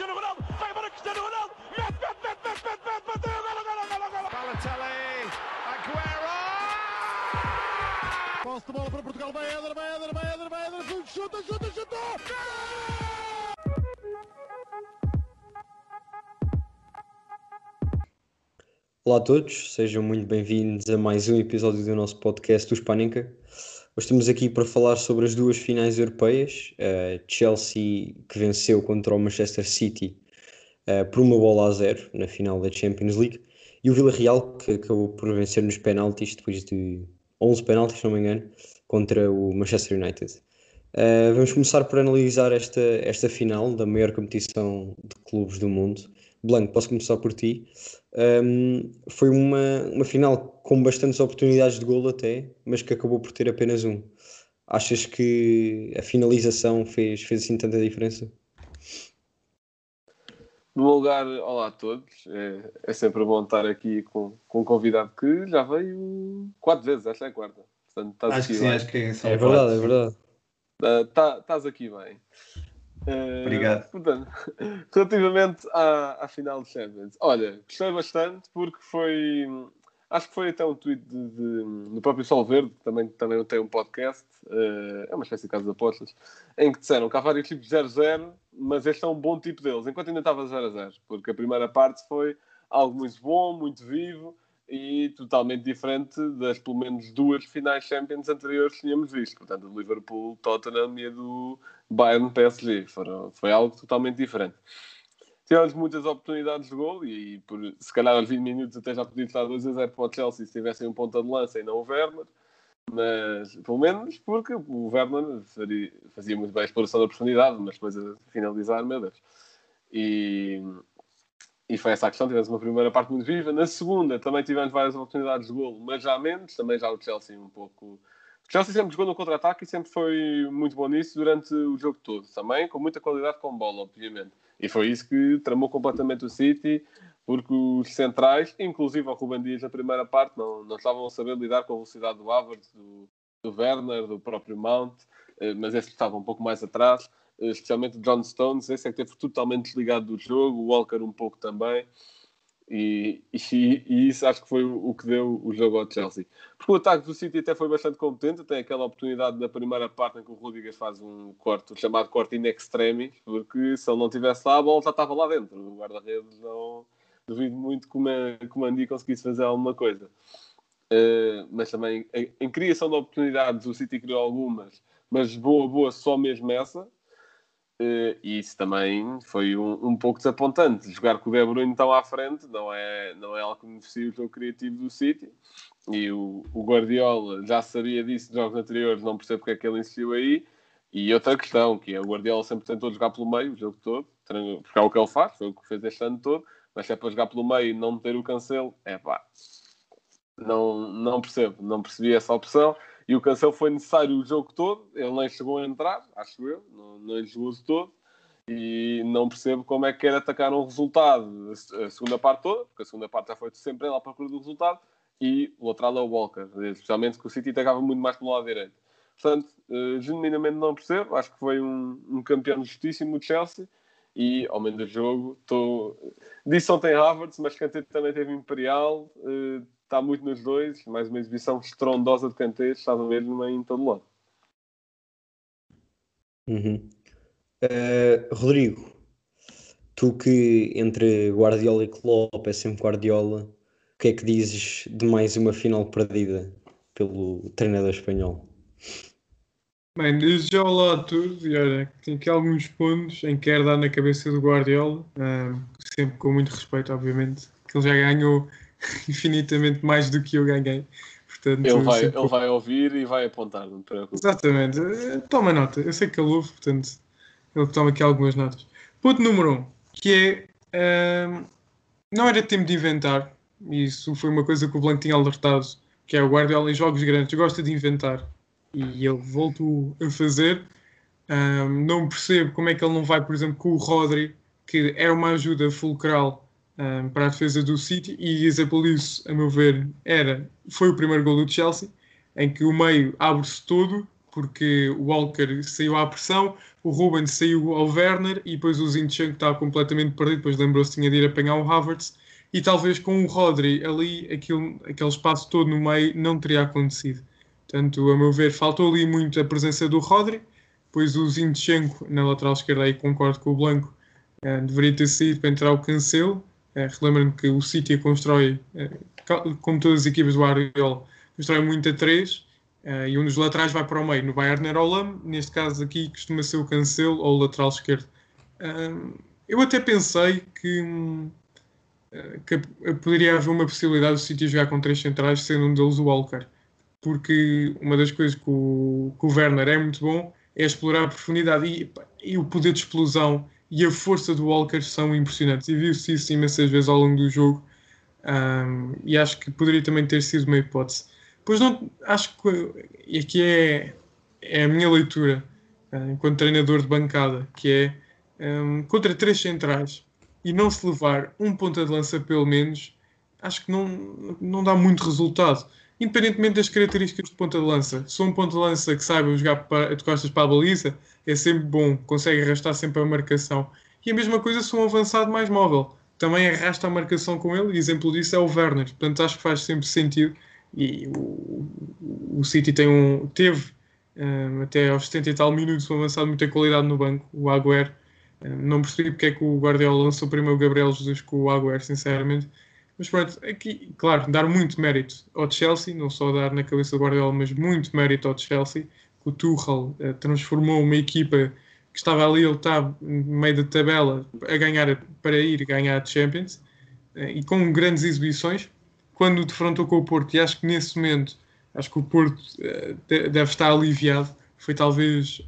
Cristiano Ronaldo, vai embora Cristiano Ronaldo, mete, mete, mete, mete, mete, mete, bateu, golo, golo, golo, golo. Balotelli, Aguero! Posse de bola para Portugal, vai Éder, vai Éder, vai Éder, vai Éder, chuta, chuta, chuta! Olá a todos, sejam muito bem-vindos a mais um episódio do nosso podcast do Spanica. Hoje estamos aqui para falar sobre as duas finais europeias, uh, Chelsea que venceu contra o Manchester City uh, por uma bola a zero na final da Champions League e o Villarreal que acabou por vencer nos penaltis depois de 11 penaltis, se não me engano, contra o Manchester United. Uh, vamos começar por analisar esta, esta final da maior competição de clubes do mundo. Blanco, posso começar por ti. Um, foi uma, uma final com bastantes oportunidades de golo até, mas que acabou por ter apenas um. Achas que a finalização fez, fez assim tanta diferença? No meu lugar, olá a todos. É, é sempre bom estar aqui com, com um convidado que já veio quatro vezes, esta é a quarta. Portanto, estás Acho aqui que sim, bem. acho que é É verdade, é verdade. Ah, tá- Estás aqui bem. Ah, Obrigado. Portanto, relativamente à, à final de Champions, olha, gostei bastante porque foi. Acho que foi até um tweet de, de- do próprio Sol Verde, que também, também tem um podcast, ah, é uma espécie de casa de apostas, em que disseram que há vários tipos de 0-0, mas este é um bom tipo deles, enquanto ainda estava 0-0, porque a primeira parte foi algo muito bom, muito vivo e totalmente diferente das pelo menos duas finais Champions anteriores que tínhamos visto, portanto, do Liverpool, Tottenham e a do Bayern PSG. Foram, foi algo totalmente diferente. Tivemos muitas oportunidades de gol e, por, se calhar aos 20 minutos até já podia estar 2 a 0 para o Chelsea se tivessem um ponta de lança e não o Werner. Mas, pelo menos, porque o Werner fazia muito bem a exploração da profundidade, mas depois a finalizar, meu Deus. E, e foi essa a questão. Tivemos uma primeira parte muito viva. Na segunda também tivemos várias oportunidades de golo, mas já menos. Também já o Chelsea um pouco. O Chelsea sempre jogou no contra-ataque e sempre foi muito bom nisso durante o jogo todo. Também com muita qualidade com bola, obviamente. E foi isso que tramou completamente o City, porque os centrais, inclusive o Ruben Dias na primeira parte, não, não estavam a saber lidar com a velocidade do Havertz, do, do Werner, do próprio Mount, eh, mas esse estava um pouco mais atrás, especialmente o John Stones, esse é que esteve totalmente desligado do jogo, o Walker um pouco também, e, e, e isso acho que foi o, que deu o jogo ao Chelsea. Porque o ataque do City até foi bastante competente, tem aquela oportunidade na primeira parte em que o Rudiger faz um corte, chamado corte in extremis, porque se ele não tivesse lá, a bola já estava lá dentro. O guarda-redes não duvido muito que o Man- que o Mandi conseguisse fazer alguma coisa. Uh, mas também em, em criação de oportunidades o City criou algumas, mas boa, boa, só mesmo essa. Uh, e isso também foi um, um pouco desapontante. Jogar com o De Bruyne tão à frente não é, não é algo que beneficia o jogo criativo do City. E o, o Guardiola já sabia disso de jogos anteriores, não percebo porque é que ele insistiu aí. E outra questão, que é o Guardiola sempre tentou jogar pelo meio o jogo todo, porque é o que ele faz, foi o que fez este ano todo, mas se é para jogar pelo meio e não ter o cancelo, é pá, não, não percebo, não percebi essa opção. E o cancelo foi necessário o jogo todo, ele nem chegou a entrar, acho eu, não, não jogou todo. E não percebo como é que quer atacar um resultado, a segunda parte toda, porque a segunda parte já foi sempre ele à procura do resultado, e o lateral é o Walker, especialmente que o City atacava muito mais pelo lado direito. Portanto, eh, genuinamente não percebo, acho que foi um, um campeão justíssimo o Chelsea, e ao menos do jogo, estou... disse ontem Havertz, mas Kanté também teve Imperial, eh, está muito nos dois, mais uma exibição estrondosa de Kanté, estava mesmo em todo lado. Uhum. Uh, Rodrigo, tu que entre Guardiola e Klopp é sempre Guardiola, o que é que dizes de mais uma final perdida pelo treinador espanhol? Bem, desde já olá a todos e olha, tem aqui alguns pontos em que quero dar na cabeça do Guardiola, ahm, sempre com muito respeito, obviamente, que ele já ganhou infinitamente mais do que eu ganhei. Portanto, Ele vai, ele vai ouvir e vai apontar, não te preocupes. Exatamente, Eh, toma nota, eu sei que ele ouve, portanto, ele toma aqui algumas notas. Ponto número um, que é, ahm, não era tempo de inventar, isso foi uma coisa que o Blanco tinha alertado, que é o Guardiola em jogos grandes gosta de inventar, e ele voltou a fazer. Ahm, não percebo como é que ele não vai, por exemplo, com o Rodri, que é uma ajuda fulcral ahm, para a defesa do City, e exemplo disso, a meu ver, era, foi o primeiro gol do Chelsea, em que o meio abre-se todo, porque o Walker saiu à pressão, o Ruben saiu ao Werner e depois o Zinchenko estava completamente perdido, depois lembrou-se que tinha de ir apanhar o Havertz e talvez com o Rodri ali, aquele, aquele espaço todo no meio não teria acontecido. Portanto, a meu ver, faltou ali muito a presença do Rodri, depois o Zinchenko na lateral esquerda, aí concordo com o Blanco, deveria ter saído para entrar o Cancelo. Eh, Relembro-me que o City constrói, eh, como todas as equipas do Ariola, constrói muito a três Uh, e um dos laterais vai para o meio. No Bayern era o neste caso aqui costuma ser o Cancelo ou o lateral esquerdo. Uh, eu até pensei que, uh, que, poderia haver uma possibilidade do City jogar com três centrais, sendo um deles o Walker. Porque uma das coisas que o, que o Werner é muito bom é explorar a profundidade e, e, o poder de explosão e a força do Walker são impressionantes. E viu-se isso imensas vezes ao longo do jogo. Um, e acho que poderia também ter sido uma hipótese. Pois não, acho que, e aqui é, é a minha leitura uh, enquanto treinador de bancada, que é um, contra três centrais e não se levar um ponta de lança pelo menos, acho que não, não dá muito resultado. Independentemente das características de ponta de lança, se um ponta de lança que saiba jogar de costas para a baliza, é sempre bom, consegue arrastar sempre a marcação. E a mesma coisa se um avançado mais móvel, também arrasta a marcação com ele, e exemplo disso é o Werner. Portanto, acho que faz sempre sentido e o, o City tem um, teve um, até aos 70 e tal minutos um avançado de muita qualidade no banco, o Agüero. Um, não percebi porque é que o Guardiola lançou primeiro o Gabriel Jesus com o Agüero, sinceramente. Mas pronto, aqui, claro, dar muito mérito ao Chelsea, não só dar na cabeça do Guardiola, mas muito mérito ao Chelsea, que o Tuchel uh, transformou uma equipa que estava ali, ele estava no meio da tabela a ganhar, para ir ganhar a Champions, uh, e com grandes exibições, quando defrontou com o Porto, e acho que nesse momento, acho que o Porto uh, deve estar aliviado. Foi talvez,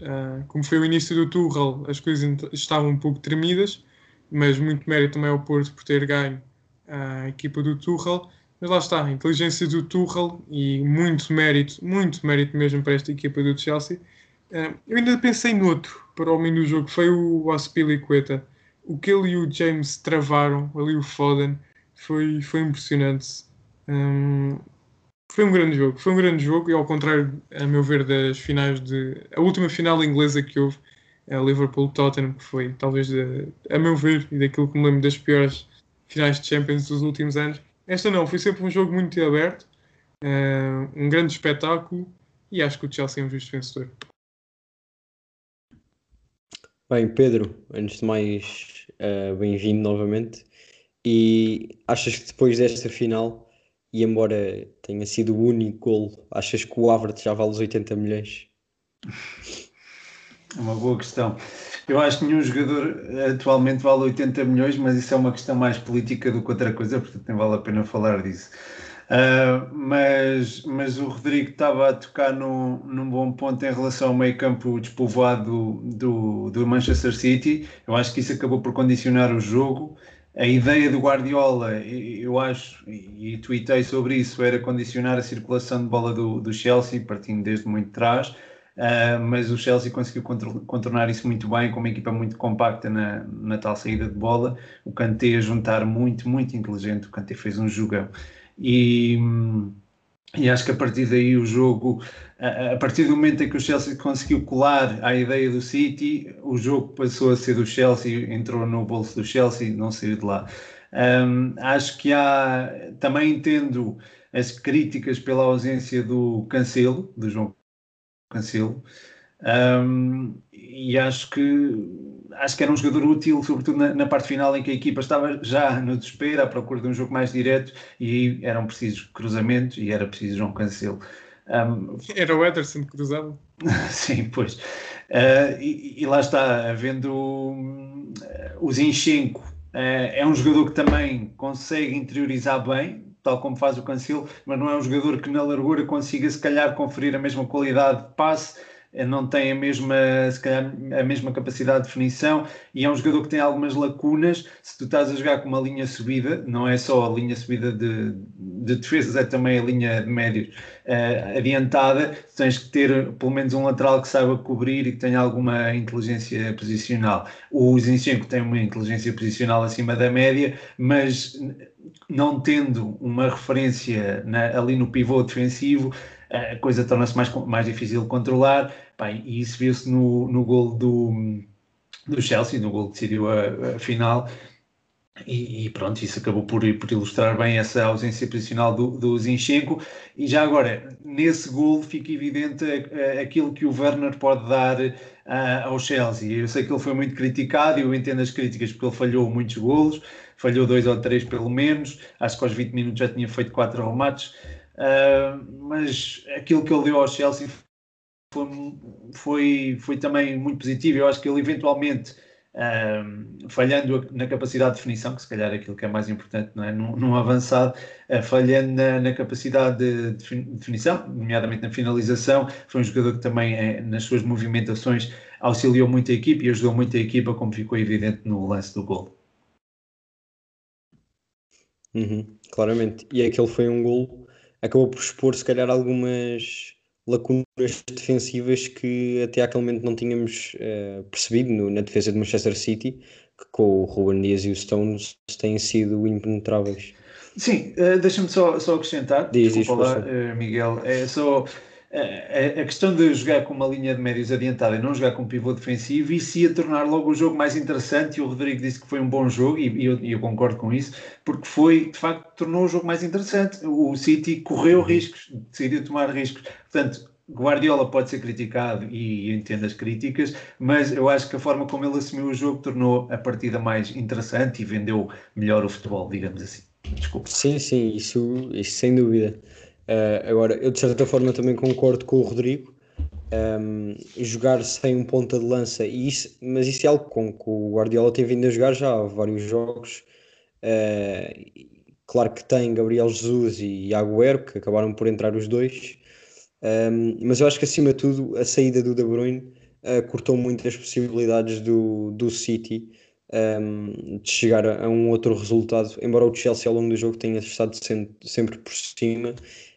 como foi o início do Tuchel, as coisas estavam um pouco tremidas, mas muito mérito também ao Porto por ter ganho a equipa do Tuchel. Mas lá está, a inteligência do Tuchel e muito mérito, muito mérito mesmo para esta equipa do Chelsea. Uh, eu ainda pensei noutro para o meio do jogo, foi o Aspilicueta. O que ele e o James travaram, ali o Foden, foi, foi impressionante. Um, foi um grande jogo, foi um grande jogo e ao contrário, a meu ver, das finais de. A última final inglesa que houve, a Liverpool-Tottenham, que foi talvez, a meu ver, e daquilo que me lembro das piores finais de Champions dos últimos anos. Esta não, foi sempre um jogo muito aberto, uh, um grande espetáculo e acho que o Chelsea é um justo vencedor. Bem, Pedro, antes de mais, uh, bem-vindo novamente. E achas que depois desta final e embora tenha sido o único gol, achas que o Havertz já vale os 80 milhões? É uma boa questão. Eu acho que nenhum jogador atualmente vale 80 milhões, mas isso é uma questão mais política do que outra coisa, portanto nem vale a pena falar disso. Uh, mas, mas o Rodrigo estava a tocar no, num bom ponto em relação ao meio campo despovoado do, do Manchester City. Eu acho que isso acabou por condicionar o jogo a ideia do Guardiola, eu acho, e tuitei sobre isso, era condicionar a circulação de bola do, do Chelsea, partindo desde muito trás, uh, mas o Chelsea conseguiu contornar isso muito bem, com uma equipa muito compacta na, na tal saída de bola. O Kanté a juntar muito, muito inteligente, o Kanté fez um jogão. E. E acho que a partir daí o jogo, a partir do momento em que o Chelsea conseguiu colar à ideia do City, o jogo passou a ser do Chelsea, entrou no bolso do Chelsea, não saiu de lá. Um, acho que há, também entendo as críticas pela ausência do Cancelo, do João Cancelo, um, e acho que acho que era um jogador útil, sobretudo na, na, parte final em que a equipa estava já no desespero, à procura de um jogo mais direto, e aí eram precisos cruzamentos e era preciso João Cancelo. Um, era o Ederson que cruzava. Sim, pois. Uh, e, e, lá está, havendo uh, o Zinchenko, uh, é um jogador que também consegue interiorizar bem, tal como faz o Cancelo, mas não é um jogador que na largura consiga se calhar conferir a mesma qualidade de passe não tem a mesma, se calhar, a mesma capacidade de definição e é um jogador que tem algumas lacunas. Se tu estás a jogar com uma linha subida, não é só a linha subida de, de defesas, é também a linha de médios uh, adiantada. Tens que ter pelo menos um lateral que saiba cobrir e que tenha alguma inteligência posicional. O Zinchenko tem uma inteligência posicional acima da média, mas não tendo uma referência na, ali no pivô defensivo, a coisa torna-se mais, mais difícil de controlar, pá, e isso viu-se no, no gol do, do Chelsea, no gol que decidiu a, a final, e, e, pronto, isso acabou por, por, ilustrar bem essa ausência posicional do, do Zinchenko. E já agora, nesse gol fica evidente aquilo que o Werner pode dar ao Chelsea. Eu sei que ele foi muito criticado e eu entendo as críticas porque ele falhou muitos golos, falhou dois ou três pelo menos, acho que aos 20 minutos já tinha feito quatro remates, uh, mas aquilo que ele deu ao Chelsea foi, foi, foi também muito positivo. Eu acho que ele eventualmente um, falhando na capacidade de definição, que se calhar é aquilo que é mais importante não é? num, num avançado, uh, falhando na, na, capacidade de, de, definição, nomeadamente na finalização, foi um jogador que também é, nas suas movimentações auxiliou muito a equipe e ajudou muito a equipa, como ficou evidente no lance do gol. Uhum, claramente, e aquele foi um gol, acabou por expor se calhar algumas lacunas defensivas que até aquele momento não tínhamos uh, percebido no, na defesa de Manchester City, que com o Ruben Dias e o Stones têm sido impenetráveis. Sim, uh, deixa-me só, só acrescentar, Diz, desculpa lá, uh, Miguel, é só a questão de jogar com uma linha de médios adiantada e não jogar com um pivô defensivo, isso ia tornar logo o jogo mais interessante. E o Rodrigo disse que foi um bom jogo, e eu, eu, concordo com isso, porque foi, de facto, tornou o jogo mais interessante. O City correu uhum. riscos, decidiu tomar riscos. Portanto, Guardiola pode ser criticado e entendo as críticas, mas eu acho que a forma como ele assumiu o jogo tornou a partida mais interessante e vendeu melhor o futebol, digamos assim. Desculpa. Sim, sim, isso, isso sem dúvida. Uh, agora, eu de certa forma também concordo com o Rodrigo. Um, jogar sem um ponta de lança, e isso, mas isso é algo com que o Guardiola tem vindo a jogar já há vários jogos. Uh, claro que tem Gabriel Jesus e Agüero, que acabaram por entrar os dois, um, mas eu acho que acima de tudo a saída do De Bruyne uh, cortou muitas possibilidades do, do City um, de chegar a, a, um outro resultado, embora o Chelsea ao longo do jogo tenha estado sempre, sempre por cima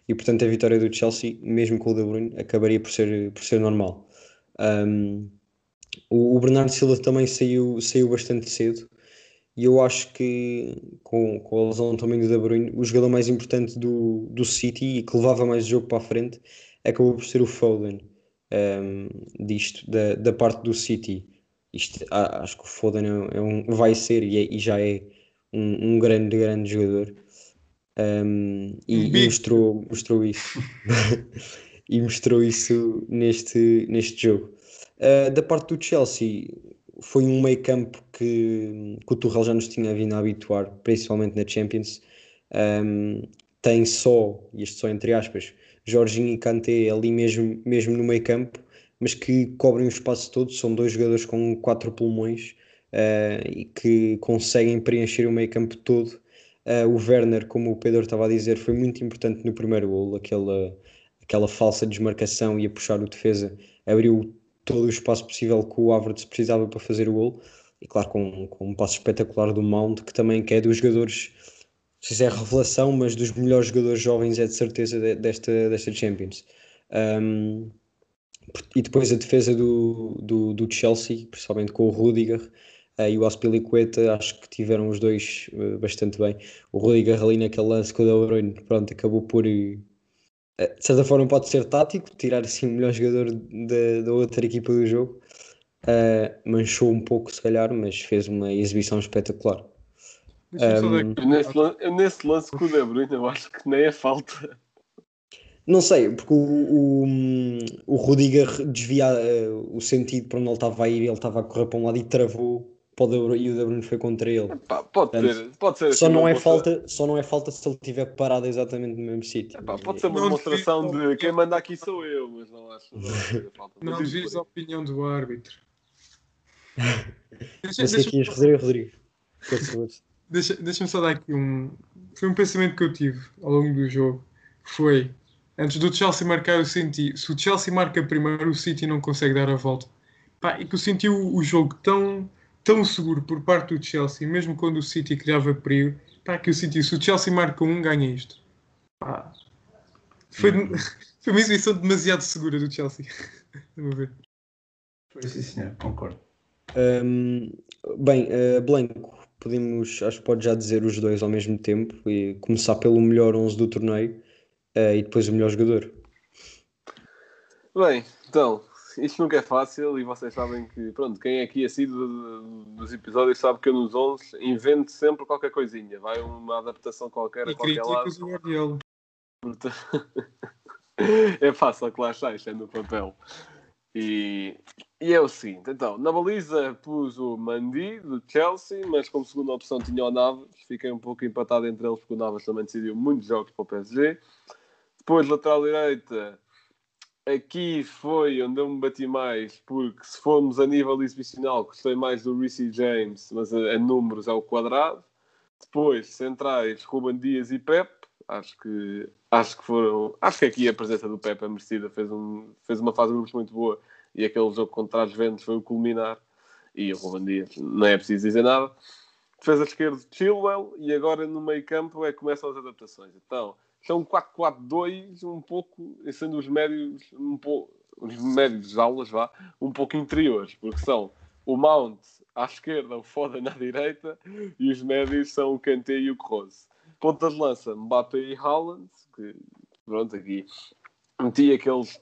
e portanto a vitória do Chelsea, mesmo com o De Bruyne, acabaria por ser, por ser normal. Um, o, o, Bernardo Silva também saiu, saiu bastante cedo e eu acho que com, com a lesão também do De Bruyne, o jogador mais importante do, do City e que levava mais o jogo para a frente acabou por ser o Foden um, disto, da, da parte do City. Isto, acho que o Foden é um, vai ser e, é, e já é um, um, grande, grande jogador. Um, e, e, mostrou, mostrou isso e mostrou isso neste, neste jogo. Uh, da parte do Chelsea, foi um meio campo que, que o Tuchel já nos tinha vindo a habituar, principalmente na Champions. Um, tem só, isto só entre aspas, Jorginho e Kanté ali mesmo, mesmo no meio campo, mas que cobrem o espaço todo. São dois jogadores com quatro pulmões uh, e que conseguem preencher o meio campo todo. Uh, o Werner, como o Pedro estava a dizer, foi muito importante no primeiro gol, aquela, aquela falsa desmarcação e a puxar o defesa, abriu todo o espaço possível que o Havertz precisava para fazer o gol. E claro, com, com um passo espetacular do Mount, que também que é dos jogadores não sei se é revelação, mas dos melhores jogadores jovens é de certeza desta, desta Champions. Um, e depois a defesa do, do, do, Chelsea, principalmente com o Rudiger e o Aspilicueta, acho que tiveram os dois uh, bastante bem. O Rudiger ali naquele lance com o De Bruyne, pronto, acabou por... Uh, de certa forma pode ser tático, tirar assim o melhor jogador da, da outra equipa do jogo. manchou um pouco se calhar, mas fez uma exibição espetacular. Um, nesse, lance, nesse lance com o De Bruyne, eu acho que nem é falta. Não sei, porque o, o, o Rudiger desvia uh, o sentido para onde ele estava a ir, ele estava a correr para um lado e travou para o De Bruyne, e o De Bruyne foi contra ele. Epá, pode, Portanto, ser, pode ser só, assim não é falta, só não é falta se ele estiver parado exatamente no mesmo sítio. Pode ser uma não demonstração de quem manda aqui sou eu, mas não acho. Não desvies a opinião do árbitro. deixa, deixa, aqui Rodrigo, Rodrigo. Deixa-me deixa só dar aqui um. Foi um pensamento que eu tive ao longo do jogo. Foi antes do Chelsea marcar, eu senti se o Chelsea marca primeiro, o City não consegue dar a volta. Pá, e que eu senti o, o, jogo tão, tão seguro por parte do Chelsea, mesmo quando o City criava perigo. Pá, que eu senti se o Chelsea marca um, ganha isto. Pá, foi, foi uma exibição demasiado segura do Chelsea. Vamos ver. Foi sim, senhor, concordo. Um, bem, uh, Blanco, podemos, acho que pode já dizer os dois ao mesmo tempo e começar pelo melhor 11 do torneio uh, e depois o melhor jogador. Bem, então, isto nunca é fácil e vocês sabem que, pronto, quem é aqui assíduo dos episódios sabe que eu nos 11 invento sempre qualquer coisinha. Vai uma adaptação qualquer a E qualquer lado. criticas o Guardiola. É fácil que lá está, isto é no papel. E, e é o seguinte, então, na baliza pus o Mandi do Chelsea, mas como segunda opção tinha o Navas, fiquei um pouco empatado entre eles porque o Navas também decidiu muitos jogos para o PSG. Depois, lateral direita, aqui foi onde eu me bati mais, porque se formos a nível exibicional, gostei mais do Reece James, mas a, a números é o quadrado. Depois, centrais, Ruben Dias e Pep. Acho que, acho que foram. Acho que aqui a presença do Pep é merecida. Fez, um, fez uma fase de muito boa e aquele jogo contra as Ventos foi o culminar. E o Ruben Dias, não é preciso dizer nada. Defesa esquerda, Chilwell. E agora no meio campo é que começam as adaptações. Então, são 4-4-2, um pouco, sendo os médios, um pouco, os médios aulas, vá, um pouco interiores, porque são o Mount à esquerda, o Foden à direita, e os médios são o Kanté e o Kroos. Ponta de lança, Mbappé e Haaland, que, pronto, aqui meti aqueles,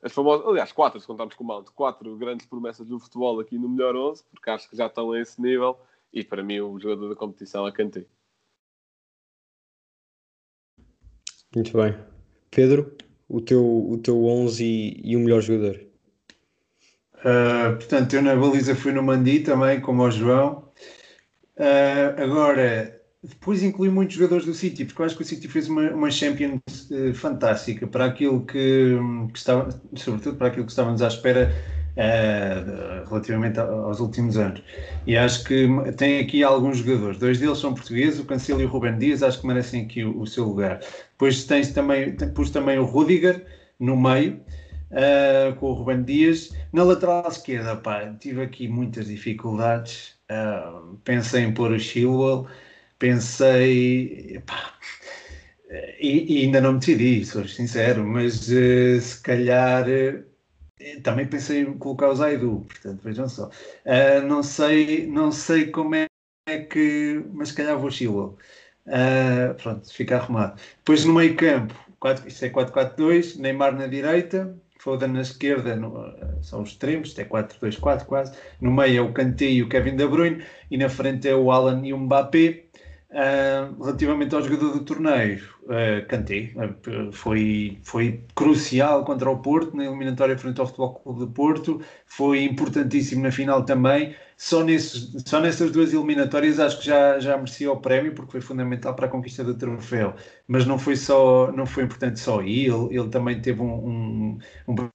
as famosas, aliás, quatro, se contarmos com o Mount, quatro grandes promessas do futebol aqui no melhor 11, porque acho que já estão a esse nível, e para mim o jogador da competição é Kanté. Muito bem. Pedro, o teu, o teu 11 e, e o melhor jogador. Uh, portanto, eu na baliza fui no Mandi também, como ao João. Uh, agora, depois incluí muitos jogadores do City, porque eu acho que o City fez uma, uma Champions uh, fantástica para aquilo que, que estava, sobretudo para aquilo que estávamos à espera uh, relativamente aos últimos anos. E acho que tem aqui alguns jogadores, dois deles são portugueses, o Cancelo e o Ruben Dias, acho que merecem aqui o, o seu lugar. Depois tens também, pus também o Rudiger no meio, uh, com o Ruben Dias. Na lateral esquerda, pá, tive aqui muitas dificuldades. Uh, pensei em pôr o Chilwell, pensei. pá, e, e ainda não me decidi, sou sincero, mas uh, se calhar. uh, também pensei em colocar o Zaidu, portanto, vejam só. Uh, não, sei, não sei como é que. Mas se calhar vou Chilwell. Uh, pronto, fica arrumado. Depois no meio campo, 4, isto é 4-4-2, Neymar na direita, Foden na esquerda, no, são os extremos, isto é 4-2-4 quase. No meio é o Kanté e o Kevin De Bruyne, e na frente é o Alan e o Mbappé. Uh, relativamente ao jogador do torneio, uh, uh, foi, foi crucial contra o Porto na eliminatória frente ao Futebol Clube de Porto, foi importantíssimo na final também. Só, nesses, só nessas duas eliminatórias acho que já, já merecia o prémio porque foi fundamental para a conquista do troféu. Mas não foi só, não foi importante só ele, ele também teve um, um, um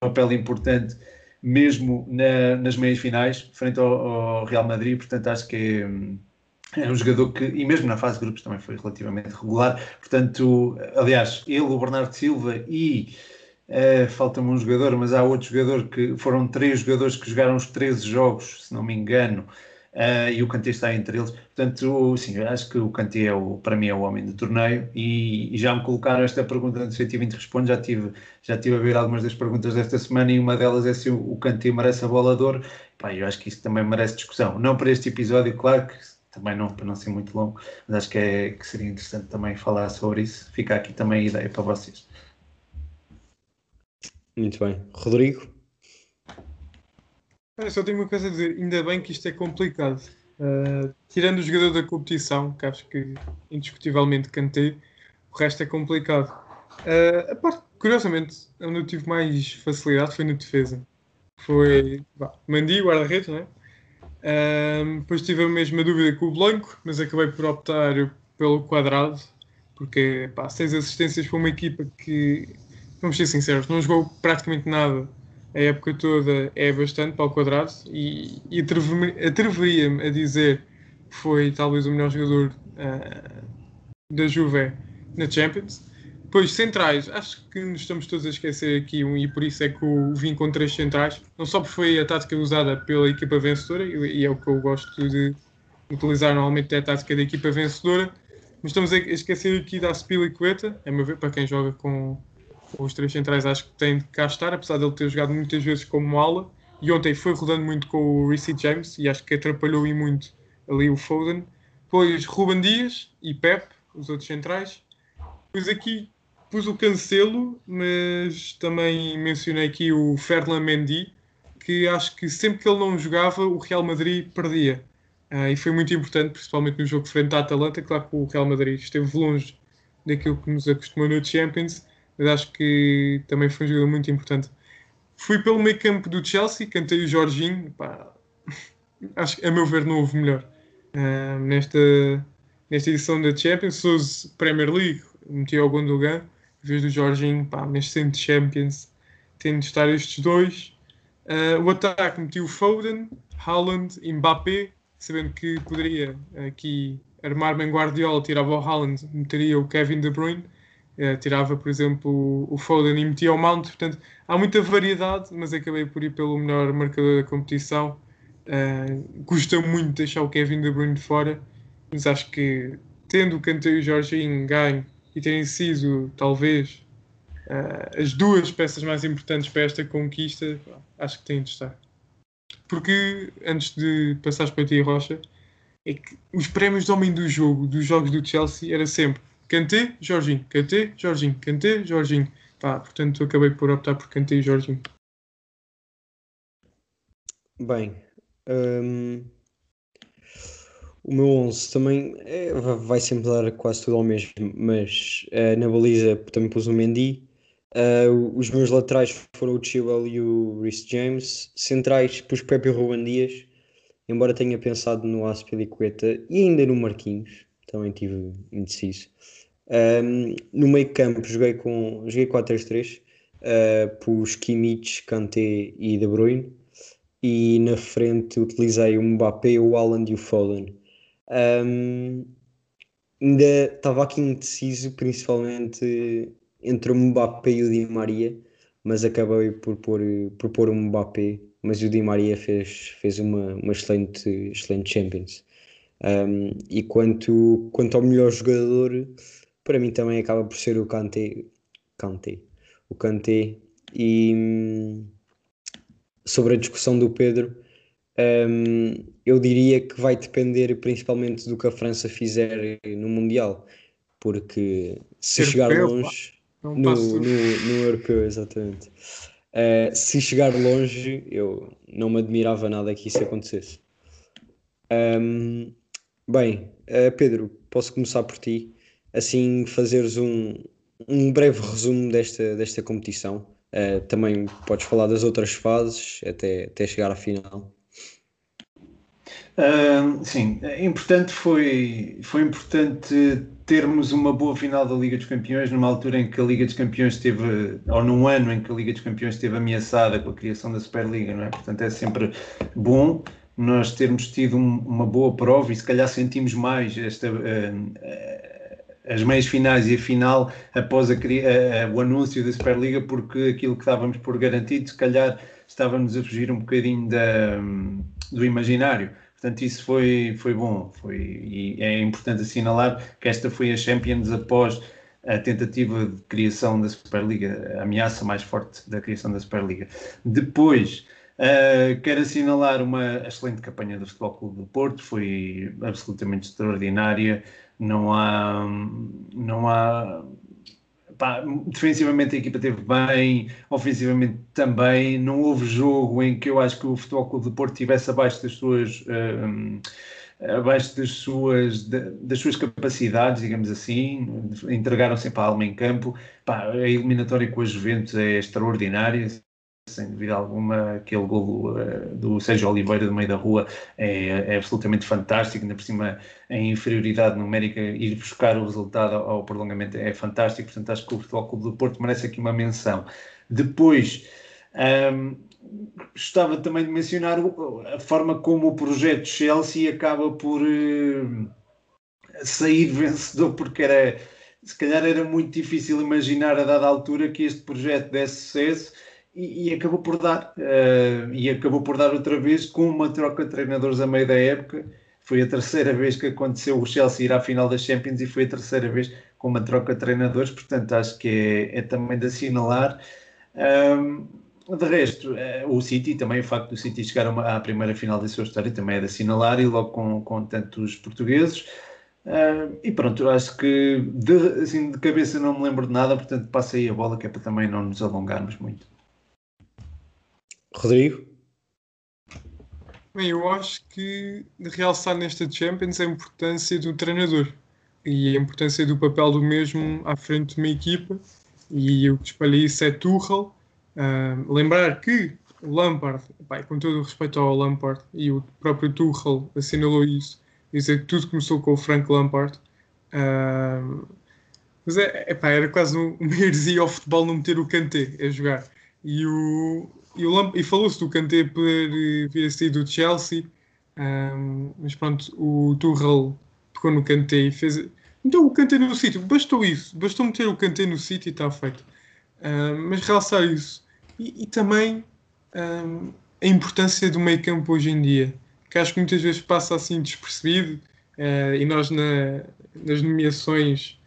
papel importante mesmo na, nas meias finais frente ao, ao Real Madrid, portanto acho que é, é um jogador que, e mesmo na fase de grupos também foi relativamente regular, portanto, aliás, ele, o Bernardo Silva e uh, falta-me um jogador, mas há outro jogador que foram três jogadores que jogaram os 13 jogos, se não me engano, uh, e o Kanté está entre eles, portanto, sim, eu acho que o Kanté é o, para mim é o homem do torneio e, e já me colocaram esta pergunta no CT20 Responde, já tive, já tive a ver algumas das perguntas desta semana e uma delas é se o, o Kanté merece a bola Pá, eu acho que isso também merece discussão, não para este episódio, claro que também não para não ser muito longo, mas acho que, é, que seria interessante também falar sobre isso. Fica aqui também a ideia para vocês. Muito bem. Rodrigo? Eu só tenho uma coisa a dizer, ainda bem que isto é complicado. Uh, tirando o jogador da competição, que acho que indiscutivelmente cantei, o resto é complicado. Uh, a parte, curiosamente, onde eu tive mais facilidade foi na defesa. Foi bah, Mandi, guarda-redes, não é? Um, depois tive a mesma dúvida com o Blanco, mas acabei por optar pelo quadrado, porque pá, seis assistências para uma equipa que, vamos ser sinceros, não jogou praticamente nada a época toda, é bastante para o quadrado, e, e atreveria-me a dizer que foi talvez o melhor jogador uh, da Juve na Champions. Depois, centrais, acho que nos estamos todos a esquecer aqui um, e por isso é que o vim com três centrais, não só porque foi a tática usada pela equipa vencedora, e, e é o que eu gosto de utilizar normalmente, é a tática da equipa vencedora, mas estamos a esquecer aqui da Spilicueta, a meu ver, para quem joga com os três centrais, acho que tem de cá estar, apesar de ele ter jogado muitas vezes como ala, e ontem foi rodando muito com o Reece James, e acho que atrapalhou e muito ali o Foden. Depois Ruben Dias e Pep, os outros centrais. Depois aqui pus o Cancelo, mas também mencionei aqui o Ferland Mendy, que acho que sempre que ele não jogava, o Real Madrid perdia. Uh, e foi muito importante, principalmente no jogo frente à Atalanta. Claro que o Real Madrid esteve longe daquilo que nos acostumou no Champions, mas acho que também foi um jogador muito importante. Fui pelo meio campo do Chelsea, cantei o Jorginho. Pá, acho que, a meu ver, não houve melhor. Uh, nesta, nesta edição da Champions, Souza Premier League, meti ao Gundogan, em vez do Jorginho, pá, centro de Champions, tem de estar estes dois. Uh, o ataque meti o Foden, Haaland, Mbappé, sabendo que poderia aqui armar-me em Guardiola, tirava o Haaland, meteria o Kevin De Bruyne, uh, tirava, por exemplo, o Foden e metia o Mount. Portanto, há muita variedade, mas acabei por ir pelo melhor marcador da competição. Uh, custa muito deixar o Kevin De Bruyne de fora, mas acho que tendo o Kanté e o Jorginho ganho e terem sido, talvez, uh, as duas peças mais importantes para esta conquista, acho que têm de estar. Porque, antes de passares para ti, Rocha, é que os prémios de homem do jogo, dos jogos do Chelsea, era sempre Kanté, Jorginho, Kanté, Jorginho, Kanté, Jorginho. Pá, portanto, acabei por optar por Kanté e Jorginho. Bem, um, o meu 11 também é, vai sempre dar quase tudo ao mesmo, mas uh, na baliza também pus o Mendy, Uh, os meus laterais foram o Chilwell e o Rhys James. Centrais, pus Pepe e Ruben Dias, embora tenha pensado no Aspilicueta e ainda no Marquinhos, também tive indeciso. Um, no meio campo joguei com joguei 4-3-3, uh, pus Kimmich, Kanté e De Bruyne e na frente utilizei o Mbappé, o Haaland e o Foden. Um, ainda estava aqui indeciso, principalmente entre o Mbappé e o Di Maria, mas acabei por pôr, por pôr o Mbappé, mas o Di Maria fez, fez uma, uma excelente, excelente Champions. Um, e quanto, quanto ao melhor jogador, para mim também acaba por ser o Kanté, Kanté, o Kanté. E hum, sobre a discussão do Pedro, um, eu diria que vai depender principalmente do que a França fizer no Mundial, porque se chegar longe no, no, no europeu, exatamente. Uh, se chegar longe, eu não me admirava nada que isso acontecesse. Um, bem, uh, Pedro, posso começar por ti, assim fazeres um, um breve resumo desta, desta competição. Uh, também podes falar das outras fases até, até chegar à final. Ah, sim, é importante foi, foi importante termos uma boa final da Liga dos Campeões numa altura em que a Liga dos Campeões esteve, ou num ano em que a Liga dos Campeões esteve ameaçada com a criação da Superliga, não é? Portanto, é sempre bom nós termos tido um- uma boa prova e se calhar sentimos mais esta, ah, as meias finais e a final após a a- o anúncio da Superliga, porque aquilo que dávamos por garantido, se calhar estávamos a fugir um bocadinho da, do imaginário. Portanto, isso foi, foi bom. Foi, e é importante assinalar que esta foi a Champions após a tentativa de criação da Superliga, a ameaça mais forte da criação da Superliga. Depois, uh, quero assinalar uma excelente campanha do Futebol Clube do Porto, foi absolutamente extraordinária. Não há, não há pá, defensivamente a equipa teve bem, ofensivamente também. Não houve jogo em que eu acho que o Futebol Clube do Porto estivesse abaixo das suas. hum, abaixo das suas, da- das suas capacidades, digamos assim, entregaram sempre a alma em campo. Pá, a eliminatória com a Juventus é extraordinária, sem dúvida alguma. Aquele golo eh, do Sérgio Oliveira do meio da rua é, é absolutamente fantástico, ainda por cima em inferioridade numérica, ir buscar o resultado ao prolongamento é fantástico. Portanto, acho que o Futebol Clube do Porto merece aqui uma menção. Depois, hum, gostava também de mencionar a forma como o projeto Chelsea acaba por eh, sair vencedor, porque era, se calhar era muito difícil imaginar a dada altura que este projeto desse sucesso e, acabou por dar. eh, e acabou por dar outra vez com uma troca de treinadores a meio da época. Foi a terceira vez que aconteceu o Chelsea ir à final da Champions e foi a terceira vez com uma troca de treinadores, portanto acho que é, é também de assinalar. Ahm, de resto, eh, o City, também o facto do City chegar à primeira final da sua história também é de assinalar e logo com, com tantos portugueses. Uh, e pronto, acho que de, assim, de cabeça não me lembro de nada, portanto passa aí a bola que é para também não nos alongarmos muito. Rodrigo? Bem, eu acho que realçar nesta Champions a importância do treinador e a importância do papel do mesmo à frente de uma equipa e o que espalha isso é Tuchel. Uh, lembrar que o Lampard, pai, com todo o respeito ao Lampard e o próprio Tuchel assinalou isso, dizer que tudo começou com o Frank Lampard. Uh, mas é, epá, era quase uma heresia ao futebol não meter o Kanté a jogar. E, o, e, e falou-se do Kanté poder vir a sair do Chelsea, um, mas pronto, o Tuchel pegou no Kanté e fez. Então o Kanté no sítio, bastou isso, bastou meter o Kanté no sítio e está feito. Um, mas realçar isso. E, e também um, a importância do meio campo hoje em dia, que acho que muitas vezes passa assim despercebido, uh, e nós na, nas nomeações,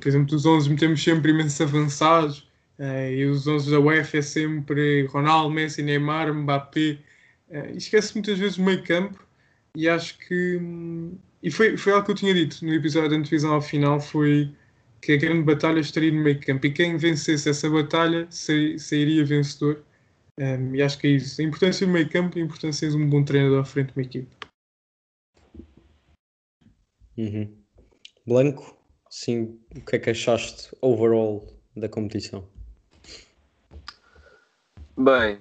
por exemplo, dos 11 metemos sempre imensos avançados, Uh, e os 11 da UEFA é sempre Ronaldo, Messi, Neymar, Mbappé. Uh, esquece muitas vezes o meio campo e acho que. Hum, e foi, foi algo que eu tinha dito no episódio da divisão ao final: foi que a grande batalha estaria no meio campo e quem vencesse essa batalha sairia vencedor. Um, e acho que é isso. A importância do meio campo e a importância de um bom treinador à frente de uma equipe. Uhum. Blanco, sim, o que é que achaste overall da competição? Bem,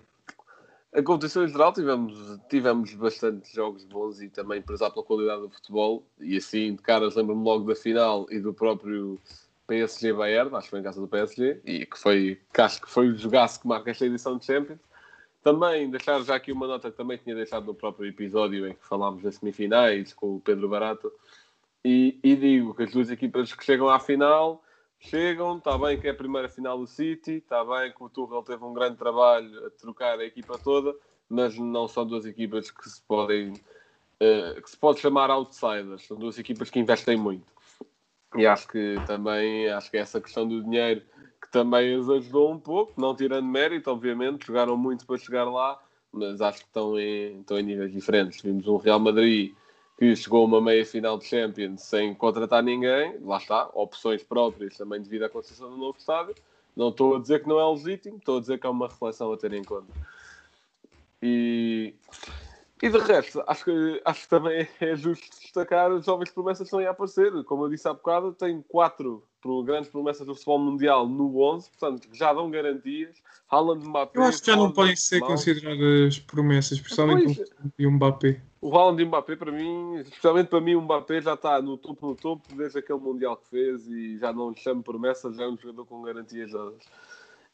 a competição em geral tivemos, tivemos bastante jogos bons e também prezar pela qualidade do futebol. E assim, de caras, lembro-me logo da final e do próprio PSG Bayern, acho que foi em casa do PSG, e que foi, que acho que foi o jogaço que marca esta edição de Champions. Também deixar já aqui uma nota que também tinha deixado no próprio episódio em que falámos das semifinais com o Pedro Barato. E, e digo que as duas equipas que chegam à final chegam, está bem que é a primeira final do City, está bem que o Tuchel teve um grande trabalho a trocar a equipa toda, mas não são duas equipas que se podem uh, que se pode chamar outsiders, são duas equipas que investem muito. E acho que também acho que essa questão do dinheiro que também as ajudou um pouco, não tirando mérito, obviamente, jogaram muito para chegar lá, mas acho que estão em, estão em níveis diferentes. Vimos um Real Madrid que chegou a uma meia final de Champions sem contratar ninguém, lá está, opções próprias também devido à construção do novo estádio. Não estou a dizer que não é legítimo, estou a dizer que é uma reflexão a ter em conta. E, e de resto, acho que, acho que também é justo destacar as jovens promessas que estão aí a aparecer. Como eu disse há bocado, tem quatro grandes promessas do futebol mundial no 11, portanto já dão garantias. Haaland, Mbappé. Eu acho que já não podem ser consideradas promessas, principalmente o Mbappé. O Haaland e o Mbappé, para mim, especialmente para mim, o Mbappé já está no topo, no topo, desde aquele Mundial que fez e já não lhe chamo promessas, já é um jogador com garantias dadas.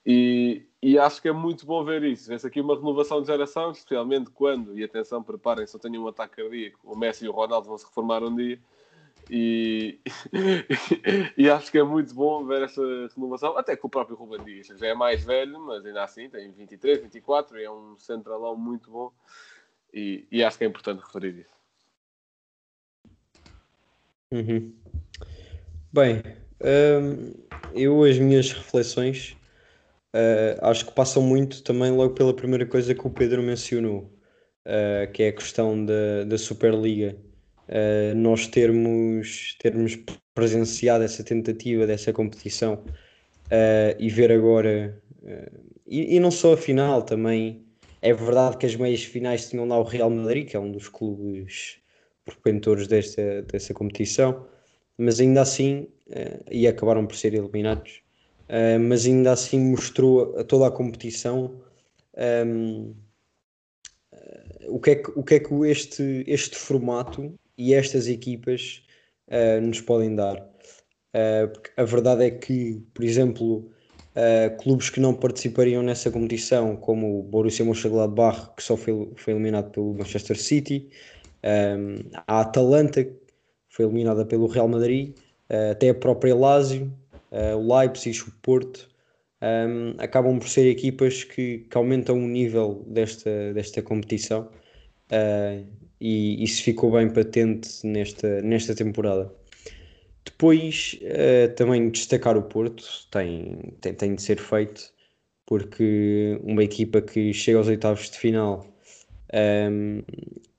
E, e acho que é muito bom ver isso. Vê-se aqui uma renovação de geração, especialmente quando, e atenção, preparem-se, eu tenho um ataque cardíaco, o Messi e o Ronaldo vão se reformar um dia. E, e acho que é muito bom ver essa renovação, até que o próprio Ruben Dias já é mais velho, mas ainda assim tem 23, 24 e é um centralão muito bom. E, e acho que é importante referir isso. Uhum. Bem, hum, eu as minhas reflexões uh, acho que passam muito também logo pela primeira coisa que o Pedro mencionou, uh, que é a questão da, da Superliga. Uh, nós termos, termos presenciado essa tentativa dessa competição e ver agora, e, e não só a final, também é verdade que as meias finais tinham lá o Real Madrid, que é um dos clubes propentores desta, dessa competição, mas ainda assim, uh, e acabaram por ser eliminados, uh, mas ainda assim mostrou a toda a competição um, ehm, uh, o, que é que, o que é que este, este formato e estas equipas nos podem dar. a verdade é que, por exemplo, Uh, clubes que não participariam nessa competição, como o Borussia Mönchengladbach, que só foi, foi eliminado pelo Manchester City, um, a Atalanta, que foi eliminada pelo Real Madrid, uh, até a própria Lazio, uh, o Leipzig, o Porto, um, acabam por ser equipas que, que, aumentam o nível desta, desta competição. E isso ficou bem patente nesta, nesta temporada. Depois, uh, também destacar o Porto, tem, tem, tem de ser feito, porque uma equipa que chega aos oitavos de final, um, ehm,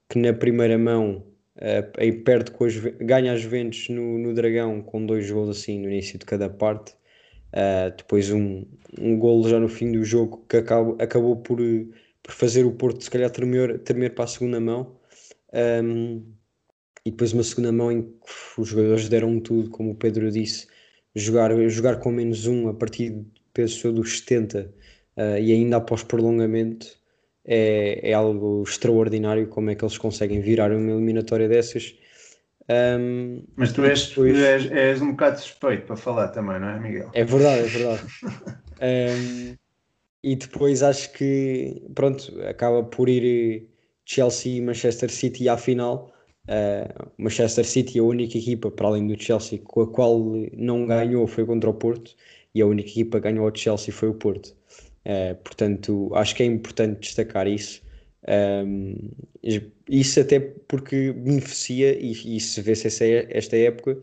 que na primeira mão Uh, aí perde com as, ganha as Juventus no, no Dragão com dois gols assim no início de cada parte. Uh, depois um, um gol já no fim do jogo que acabou, acabou por, por fazer o Porto se calhar tremer, tremer para a segunda mão. Um, e depois uma segunda mão em que os jogadores deram tudo, como o Pedro disse, jogar, jogar com menos um a partir penso dos 70 uh, e ainda após prolongamento é, é algo extraordinário como é que eles conseguem virar uma eliminatória dessas. Um, Mas tu, és, depois... tu és, és, um bocado suspeito para falar também, não é, Miguel? É verdade, é verdade. um, e depois acho que, pronto, acaba por ir Chelsea e Manchester City à final. Uh, Manchester City, a única equipa, para além do Chelsea, com a qual não ganhou foi contra o Porto, e a única equipa que ganhou ao Chelsea foi o Porto. Uh, portanto, acho que é importante destacar isso. Um, isso até porque beneficia, e, e se vê-se essa, esta época,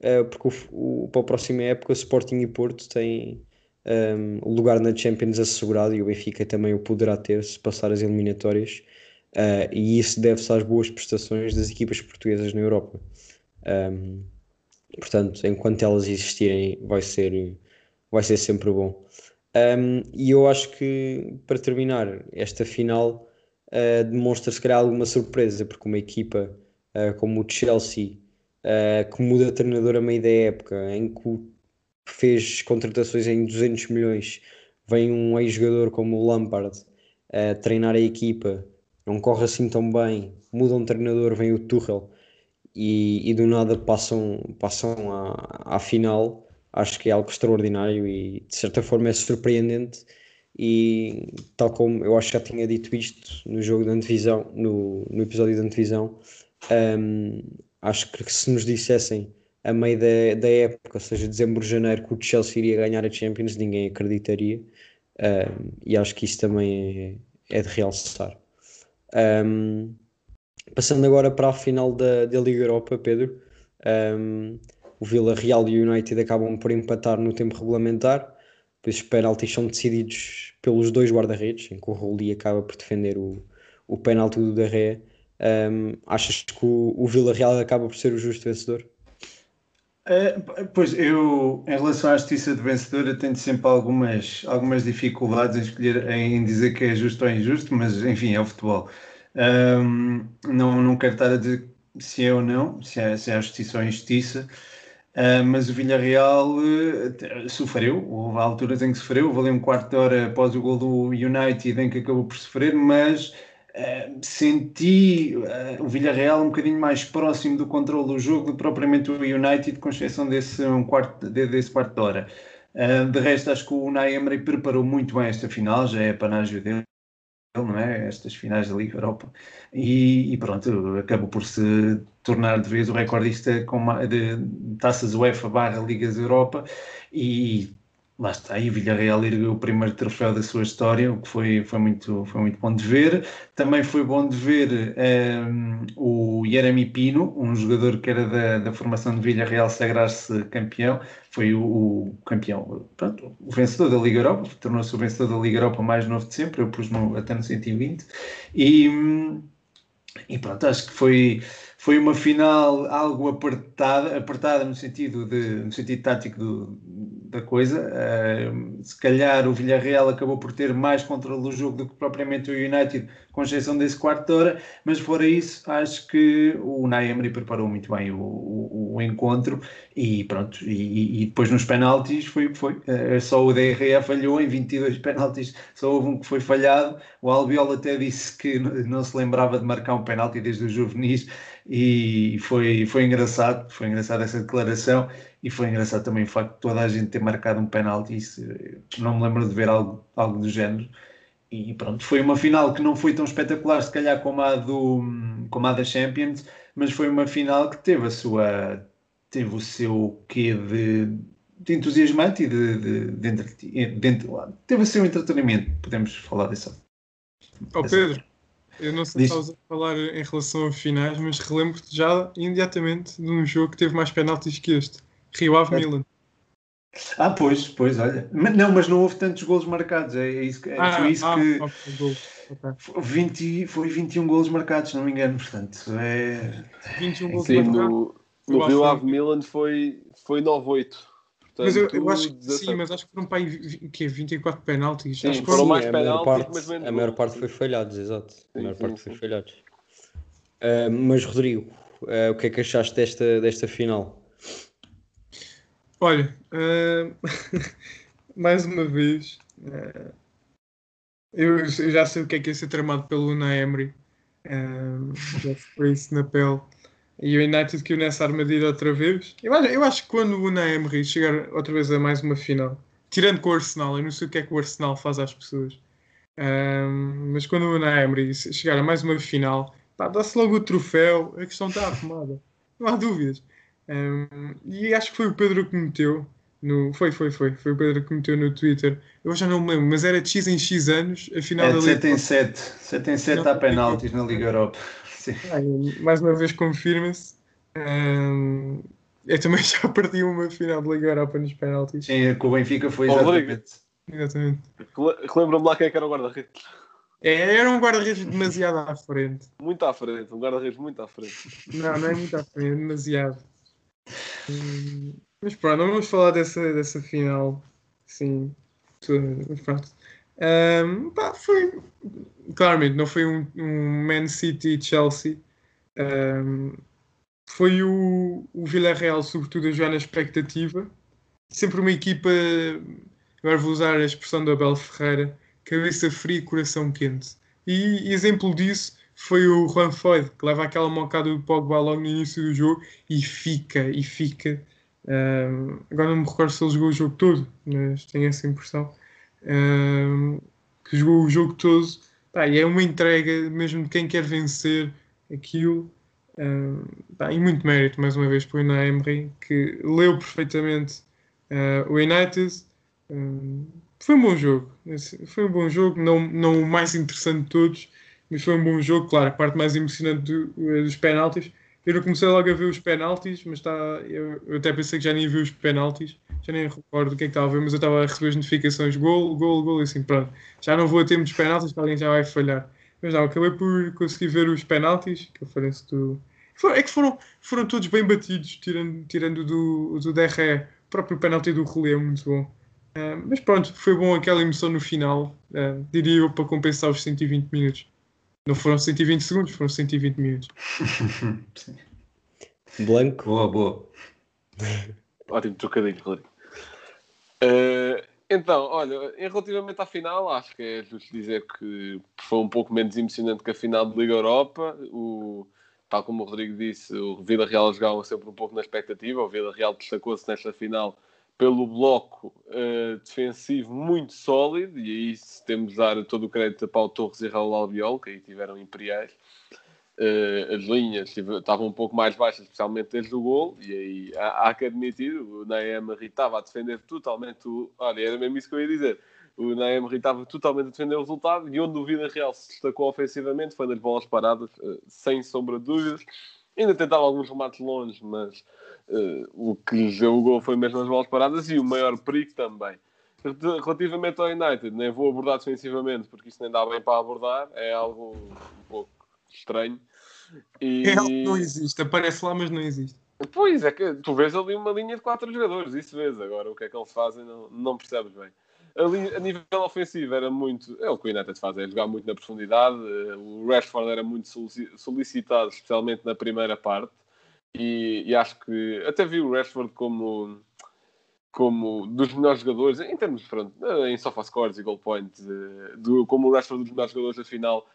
uh, porque o, o, para a próxima época Sporting e Porto têm um, lugar na Champions assegurado e o Benfica também o poderá ter se passar as eliminatórias. Uh, e isso deve-se às boas prestações das equipas portuguesas na Europa. Um, portanto, enquanto elas existirem, vai ser, vai ser sempre bom. Um, e eu acho que, para terminar, esta final uh, demonstra se calhar alguma surpresa, porque uma equipa uh, como o Chelsea, uh, que muda treinador a meio da época, em que fez contratações em 200 milhões, vem um ex-jogador como o Lampard treinar a equipa, não corre assim tão bem, muda um treinador, vem o Tuchel e, e do nada passam, passam à, à final. Acho que é algo extraordinário e de certa forma é surpreendente. E tal como eu acho que já tinha dito isto no jogo da antevisão, no, no episódio da antevisão, um, acho que se nos dissessem a meio da, da época, ou seja, dezembro, janeiro, que o Chelsea iria ganhar a Champions, ninguém acreditaria. Um, e acho que isso também é, é de realçar. Um, passando agora para a final da, da Liga Europa, Pedro, um, o Vila Real e o United acabam por empatar no tempo regulamentar, depois os penaltis são decididos pelos dois guarda-redes, em que o Roli acaba por defender o, o penalti do Darré. Um, achas que o, o Vila Real acaba por ser o justo vencedor? Uh, pois eu, em relação à justiça de vencedor, tenho sempre algumas, algumas dificuldades em escolher, em dizer que é justo ou injusto, mas enfim, é o futebol. Um, não, não quero estar a dizer se é ou não, se é, se é justiça ou injustiça. Uh, mas o Villarreal uh, sofreu, houve alturas em que sofreu, ali um quarto de hora após o gol do United em que acabou por sofrer, mas uh, senti o Villarreal um bocadinho mais próximo do controle do jogo do que propriamente o United, com exceção desse, um quarto, de, desse quarto de hora. de resto, acho que o Unai Emery preparou muito bem esta final, já é panágio dele não é? Estas finais da Liga Europa. E, e, pronto, acabou por se tornar de vez o recordista com uma, de taças UEFA barra Ligas Europa e lá está, e Villarreal ergueu o primeiro troféu da sua história, o que foi, foi, muito, foi muito bom de ver. Também foi bom de ver um, ehm, o Jeremy Pino, um jogador que era da, da formação de Villarreal, sagrar-se campeão. Foi o, o, campeão, pronto, o vencedor da Liga Europa, tornou-se o vencedor da Liga Europa mais novo de sempre, eu pus no, até no 120. E, e pronto, acho que foi foi uma final algo apertada, apertada no sentido, de, no sentido tático do, da coisa. Uh, se calhar o Villarreal acabou por ter mais controle do jogo do que propriamente o United, com exceção desse quarto de hora, mas fora isso, acho que o Naemri preparou muito bem o, o, o, encontro e pronto. E, e, depois nos penaltis foi foi. Uh, só o DRE falhou em 22 penaltis, só houve um que foi falhado. O Albiol até disse que não se lembrava de marcar um penalti desde os juvenis e foi, foi engraçado, foi engraçado essa declaração e foi engraçado também o facto de toda a gente ter marcado um penalti, não me lembro de ver algo, algo do género. E pronto, foi uma final que não foi tão espetacular, se calhar, como a, do, como a da Champions, mas foi uma final que teve a sua teve o seu quê de, de entusiasmante e de, de, de, de, teve o seu entretenimento, podemos falar dessa. Oh Pedro, eu não sei se estavas a falar em relação a finais, mas relembro-te já imediatamente de um jogo que teve mais penaltis que este. Rio Ave Milan. Ah, pois, pois, olha. Mas, não, mas não houve tantos golos marcados. É, é isso que, é, Ah, foi isso ah, que. ok, gol. Ok. foi 20, foi 21 golos marcados, se não me engano. Portanto, é. 21 gols Sim, marcados. no, no Rio Ave Milan foi, foi 9-8. Mas eu, eu Portanto, acho que sim, 17. mas acho que foram para aí que é 24 penaltis. Sim, acho que foram foram mais a maior penaltis, parte, mas menos a maior gols. parte foi falhados, exato. a Sim, maior sim, parte sim. foi falhados. Ah, mas Rodrigo, ah, o que é que achaste desta, desta final? Olha, ah, mais uma vez, eu, eu já sei o que é que é ser tramado pelo ah, já foi isso na pele. E o United caiu nessa armadilha outra vez. Eu acho, eu acho que quando o Unai Emery chegar outra vez a mais uma final, tirando com o Arsenal, eu não sei o que é que o Arsenal faz às pessoas, ah, mas quando o Unai Emery chegar a mais uma final, dá-se logo o troféu, a questão está arrumada. Não há dúvidas. Um, e acho que foi o Pedro que meteu no. Foi, foi, foi. Foi o Pedro que meteu no Twitter. Eu já não me lembro, mas era de X em X anos, a final É da Liga 7 em 7. 7 em 7 há penaltis na Liga Europa. Sim. Ai, mais uma vez confirma-se. Um, eu também já perdi uma final de Liga Europa nos penaltis. Sim, com o Benfica foi exatamente. Exatamente. Relembra-me lá quem é que era o guarda-redes. É, era um guarda-redes demasiado à frente. Muito à frente, um guarda-redes muito à frente. Não, não é muito à frente, é demasiado. Hum, Mas pronto, não vamos falar dessa, dessa final. Sim, mas pronto. Hum, pá, foi. Claramente, não foi um, um Man City Chelsea. Hum, foi o, o Villarreal, sobretudo, a jogar na expectativa. Sempre uma equipa. Agora vou usar a expressão do Abel Ferreira: cabeça fria e coração quente. E exemplo disso foi o Juan Foyt, que leva aquela mocada do Pogba logo no início do jogo e fica, e fica. Ahm, agora não me recordo se ele jogou o jogo todo, mas tenho essa impressão. Ahm, que jogou o jogo todo. Pá, e é uma entrega mesmo de quem quer vencer aquilo. ahm, pá, e muito mérito, mais uma vez, para o Unai Emery, que leu perfeitamente ah, o United. Ahm, foi um bom jogo. Foi um bom jogo, não, não o mais interessante de todos, mas foi um bom jogo. Claro, a parte mais emocionante do- dos penaltis. Eu não comecei logo a ver os penaltis, mas está, eu, eu até pensei que já nem vi os penaltis, já nem recordo o que é que estava a ver, mas eu estava a receber as notificações: gol, gol, gol, e assim, pronto. Já não vou a tempo dos penaltis, que alguém já vai falhar. Mas não, acabei por conseguir ver os penaltis, que eu falei-se do. É que foram, foram todos bem batidos, tirando, tirando do, do Derré. O próprio penalti do Rolê é muito bom. Ah, mas pronto, foi bom aquela emoção no final, ah, diria eu, para compensar os 120 minutos. Não foram 120 segundos, foram 120 minutos. Sim. Blanco, Boa, boa. Ótimo trocadilho, Rodrigo. Eh, então, olha, em relativamente à final, acho que é justo dizer que foi um pouco menos emocionante que a final de Liga Europa. O, tal como o Rodrigo disse, o Vila Real jogava sempre um pouco na expectativa. O Vila Real destacou-se nesta final pelo bloco eh, defensivo muito sólido, e aí temos de dar todo o crédito a Paulo Torres e Raul Albiol, que aí tiveram imperiais. Eh, as linhas estavam um pouco mais baixas, especialmente desde o gol, e aí há, há que admitir, o Naem estava a defender totalmente o. Olha, era mesmo isso que eu ia dizer. O Naem estava totalmente a defender o resultado, e onde o Vida Real se destacou ofensivamente foi nas bolas paradas, eh, sem sombra de dúvidas. Ainda tentava alguns remates longe, mas eh, o que lhes deu o gol foi mesmo as bolas paradas e o maior perigo também. Relativamente ao United, nem vou abordar defensivamente porque isto nem dá bem para abordar, é algo um pouco estranho. E... É algo que não existe, aparece lá, mas não existe. Pois é que tu vês ali uma linha de quatro jogadores, isso vês. Agora o que é que eles fazem não, não percebes bem. Ali, a nível ofensivo era muito. É o que o United faz, é jogar muito na profundidade. eh, O Rashford era muito solici- solicitado, especialmente na primeira parte. E, e acho que até vi o Rashford como, como dos melhores jogadores, em termos pronto, eh, em sofa scores e goal points, eh, do, como o Rashford dos melhores jogadores da final.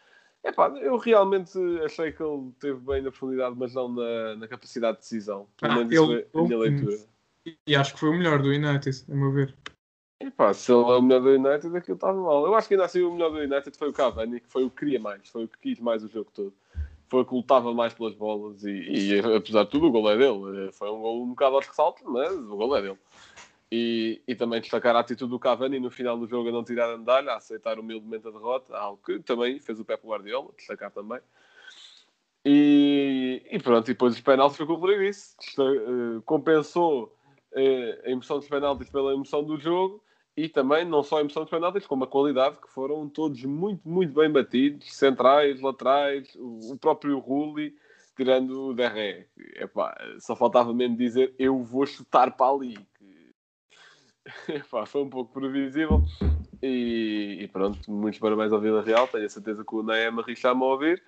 Epá, eu realmente achei que ele teve bem na profundidade, mas não na, na capacidade de decisão. Pelo Ah, menos isso ele- a minha leitura. E acho que foi o melhor do United, a meu ver. Epá, se ele é o melhor do United, aquilo estava mal. Eu acho que ainda assim o melhor do United foi o Cavani, que foi o que queria mais, foi o que quis mais o jogo todo. Foi o que lutava mais pelas bolas e, e, apesar de tudo, o gol é dele. Foi um gol um bocado aos ressaltos, mas o gol é dele. E, e também destacar a atitude do Cavani no final do jogo a não tirar a medalha, a aceitar humildemente a derrota, algo que também fez o Pep Guardiola, destacar também. E, e pronto, e depois os penaltis foi com o Rodrigo disse. Desta- eh, compensou eh, a emoção dos penaltis pela emoção do jogo e também não só a emoção dos penaltis, como a qualidade, que foram todos muito, muito bem batidos, centrais, laterais, o, próprio Rulli, tirando o Derré. Epá, só faltava mesmo dizer eu vou chutar para ali. Epá, foi um pouco previsível. E, e pronto, muitos parabéns ao Vila Real. Tenho a certeza que o Naema está-me a ouvir.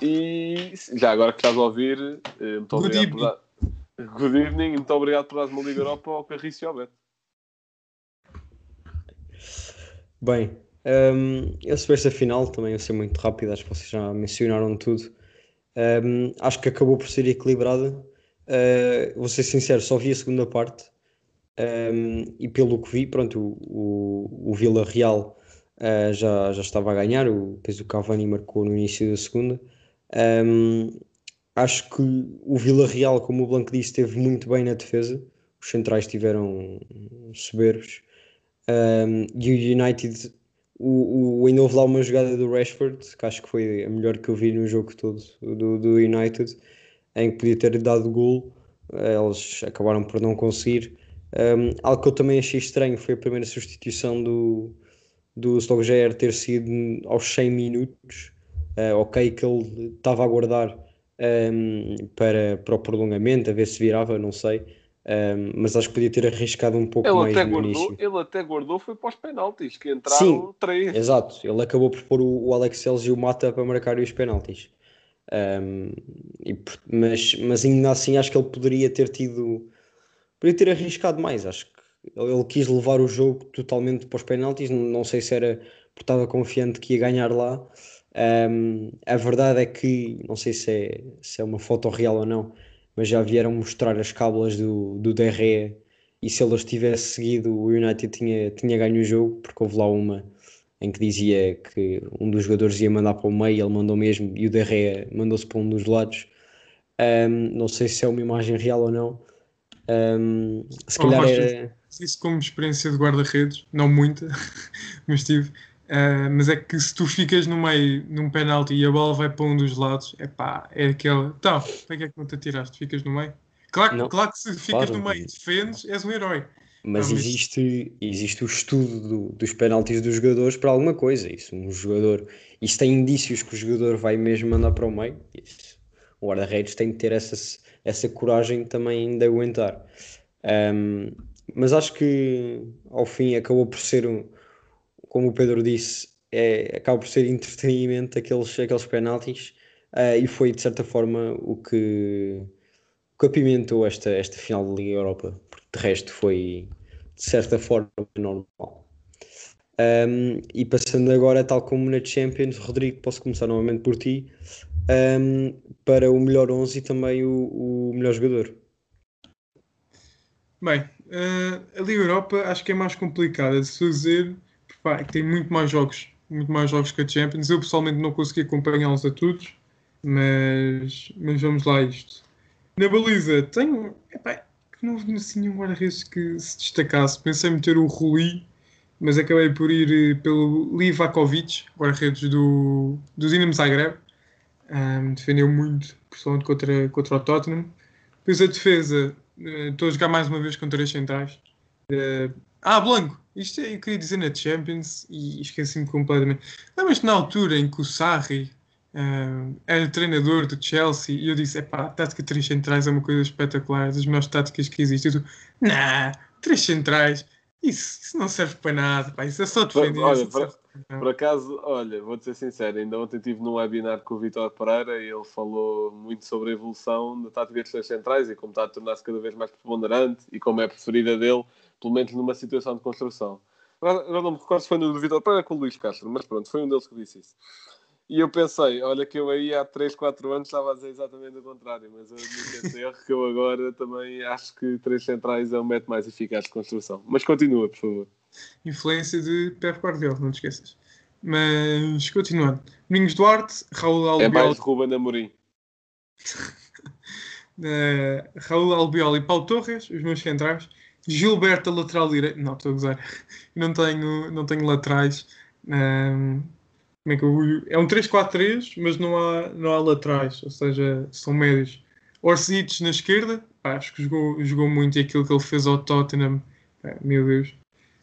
E já agora que estás a ouvir, eh, muito Good obrigado por dar... Good evening, muito obrigado por dar-me uma Liga Europa ao Carriço e ao Beto. Bem, hum, eu sobre esta final também, eu ser muito rápido, acho que vocês já mencionaram tudo. Hum, acho que acabou por ser equilibrada. Uh, vou ser sincero, só vi a segunda parte hum, e pelo que vi, pronto, o, o, o Vila Real uh, já, já estava a ganhar, o, depois o Cavani marcou no início da segunda. Hum, acho que o Vila Real, como o Blanco disse, esteve muito bem na defesa. Os centrais tiveram soberbos. E o United, o, o, ainda houve lá uma jogada do Rashford, que acho que foi a melhor que eu vi no jogo todo do, do United, em que podia ter dado gol, eles acabaram por não conseguir. Um, algo que eu também achei estranho foi a primeira substituição do, do Slogjaer ter sido aos 100 minutos. Uh, ok, que ele estava a aguardar um, para, para o prolongamento, a ver se virava, não sei. Um, mas acho que podia ter arriscado um pouco ele mais até no guardou, início. Ele até guardou, foi para os penaltis, que entraram Sim, três. Exato, ele acabou por pôr o, o Alex Telles e o Mata para marcar os penaltis. Um, e, mas, mas ainda assim acho que ele poderia ter tido poderia ter arriscado mais. Acho que ele, quis levar o jogo totalmente para os penaltis. Não, não sei se era porque estava confiante que ia ganhar lá. Um, a verdade é que não sei se é, se é uma foto real ou não, mas já vieram mostrar as cábulas do, do DRE e se elas tivesse seguido o United tinha, tinha ganho o jogo, porque houve lá uma em que dizia que um dos jogadores ia mandar para o meio, ele mandou mesmo e o DRE mandou-se para um dos lados. Um, não sei se é uma imagem real ou não. Um, se Oh, calhar era. Isso como experiência de guarda-redes, não muita, mas tive. Ah, mas é que se tu ficas no meio num penalti e a bola vai para um dos lados, é pá, é aquela. Então, para que é que não te atiraste? Ficas no meio? Claro, Não, claro que se ficas claro. no meio e defendes, és um herói. Mas Não, existe, existe o estudo do- dos penaltis dos jogadores para alguma coisa. Isso, um jogador, isso tem indícios que o jogador vai mesmo mandar para o meio. Isso, o guarda-redes tem que ter essa, essa coragem também de aguentar. Um, mas acho que ao fim acabou por ser, um, como o Pedro disse, é, acaba por ser entretenimento aqueles, aqueles penaltis ah, e foi de certa forma o que, o que apimentou esta, esta final da Liga Europa, porque de resto foi de certa forma normal. Um, e passando agora, tal como na Champions, Rodrigo, posso começar novamente por ti, um, para o melhor 11 e também o, o melhor jogador. Bem, eh, a Liga Europa acho que é mais complicada de se fazer, pá, é tem muito mais jogos, muito mais jogos que a Champions. Eu pessoalmente não consegui acompanhá-los a todos, mas, mas vamos lá a isto. Na baliza tenho, epá, que não houve assim nenhum guarda-redes que se destacasse. Pensei em meter o Rui, mas acabei por ir eh, pelo Livakovic, guarda-redes do, do Dinamo Zagreb. Ahm, defendeu muito, principalmente contra, contra o Tottenham. Depois a defesa, eh, estou a jogar mais uma vez com três centrais. Eh, ah, Blanco, isto é, eu queria dizer na Champions e esqueci-me completamente. Lembras-te na altura em que o Sarri eh, era treinador do Chelsea e eu disse: epá, a tática de três centrais é uma coisa espetacular, das melhores táticas que existe. E tu, nah, três centrais, isso, isso não serve para nada, pá, isso é só defender. Olha, para nada." por acaso, olha, vou-te ser sincero, ainda ontem estive num webinar com o Vitor Pereira e ele falou muito sobre a evolução da tática dos três centrais e como está a tornar-se cada vez mais preponderante e como é a preferida dele, pelo menos numa situação de construção. Agora, agora não me recordo se foi no do Vitor Pereira com o Luís Castro, mas pronto, foi um deles que disse isso. E eu pensei, olha que eu aí há 3, 4 anos estava a dizer exatamente o contrário, mas eu admito erro que eu agora também acho que três centrais é o método mais eficaz de construção. Mas continua, por favor. Influência de Pep Guardiola, não te esqueças. Mas, continuando. Domingos Duarte, Raul É Albiol, mais Ruben Amorim. eh, Raul Albiol e Paulo Torres, os meus centrais. Gilberto, lateral direito. Não, estou a gozar. não tenho, não tenho laterais. Ahm, como é, que eu, é um 3-4-3, mas não há, não há laterais, ou seja, são médios. Orsic na esquerda, pá, acho que jogou, jogou muito e aquilo que ele fez ao Tottenham, pá, meu Deus.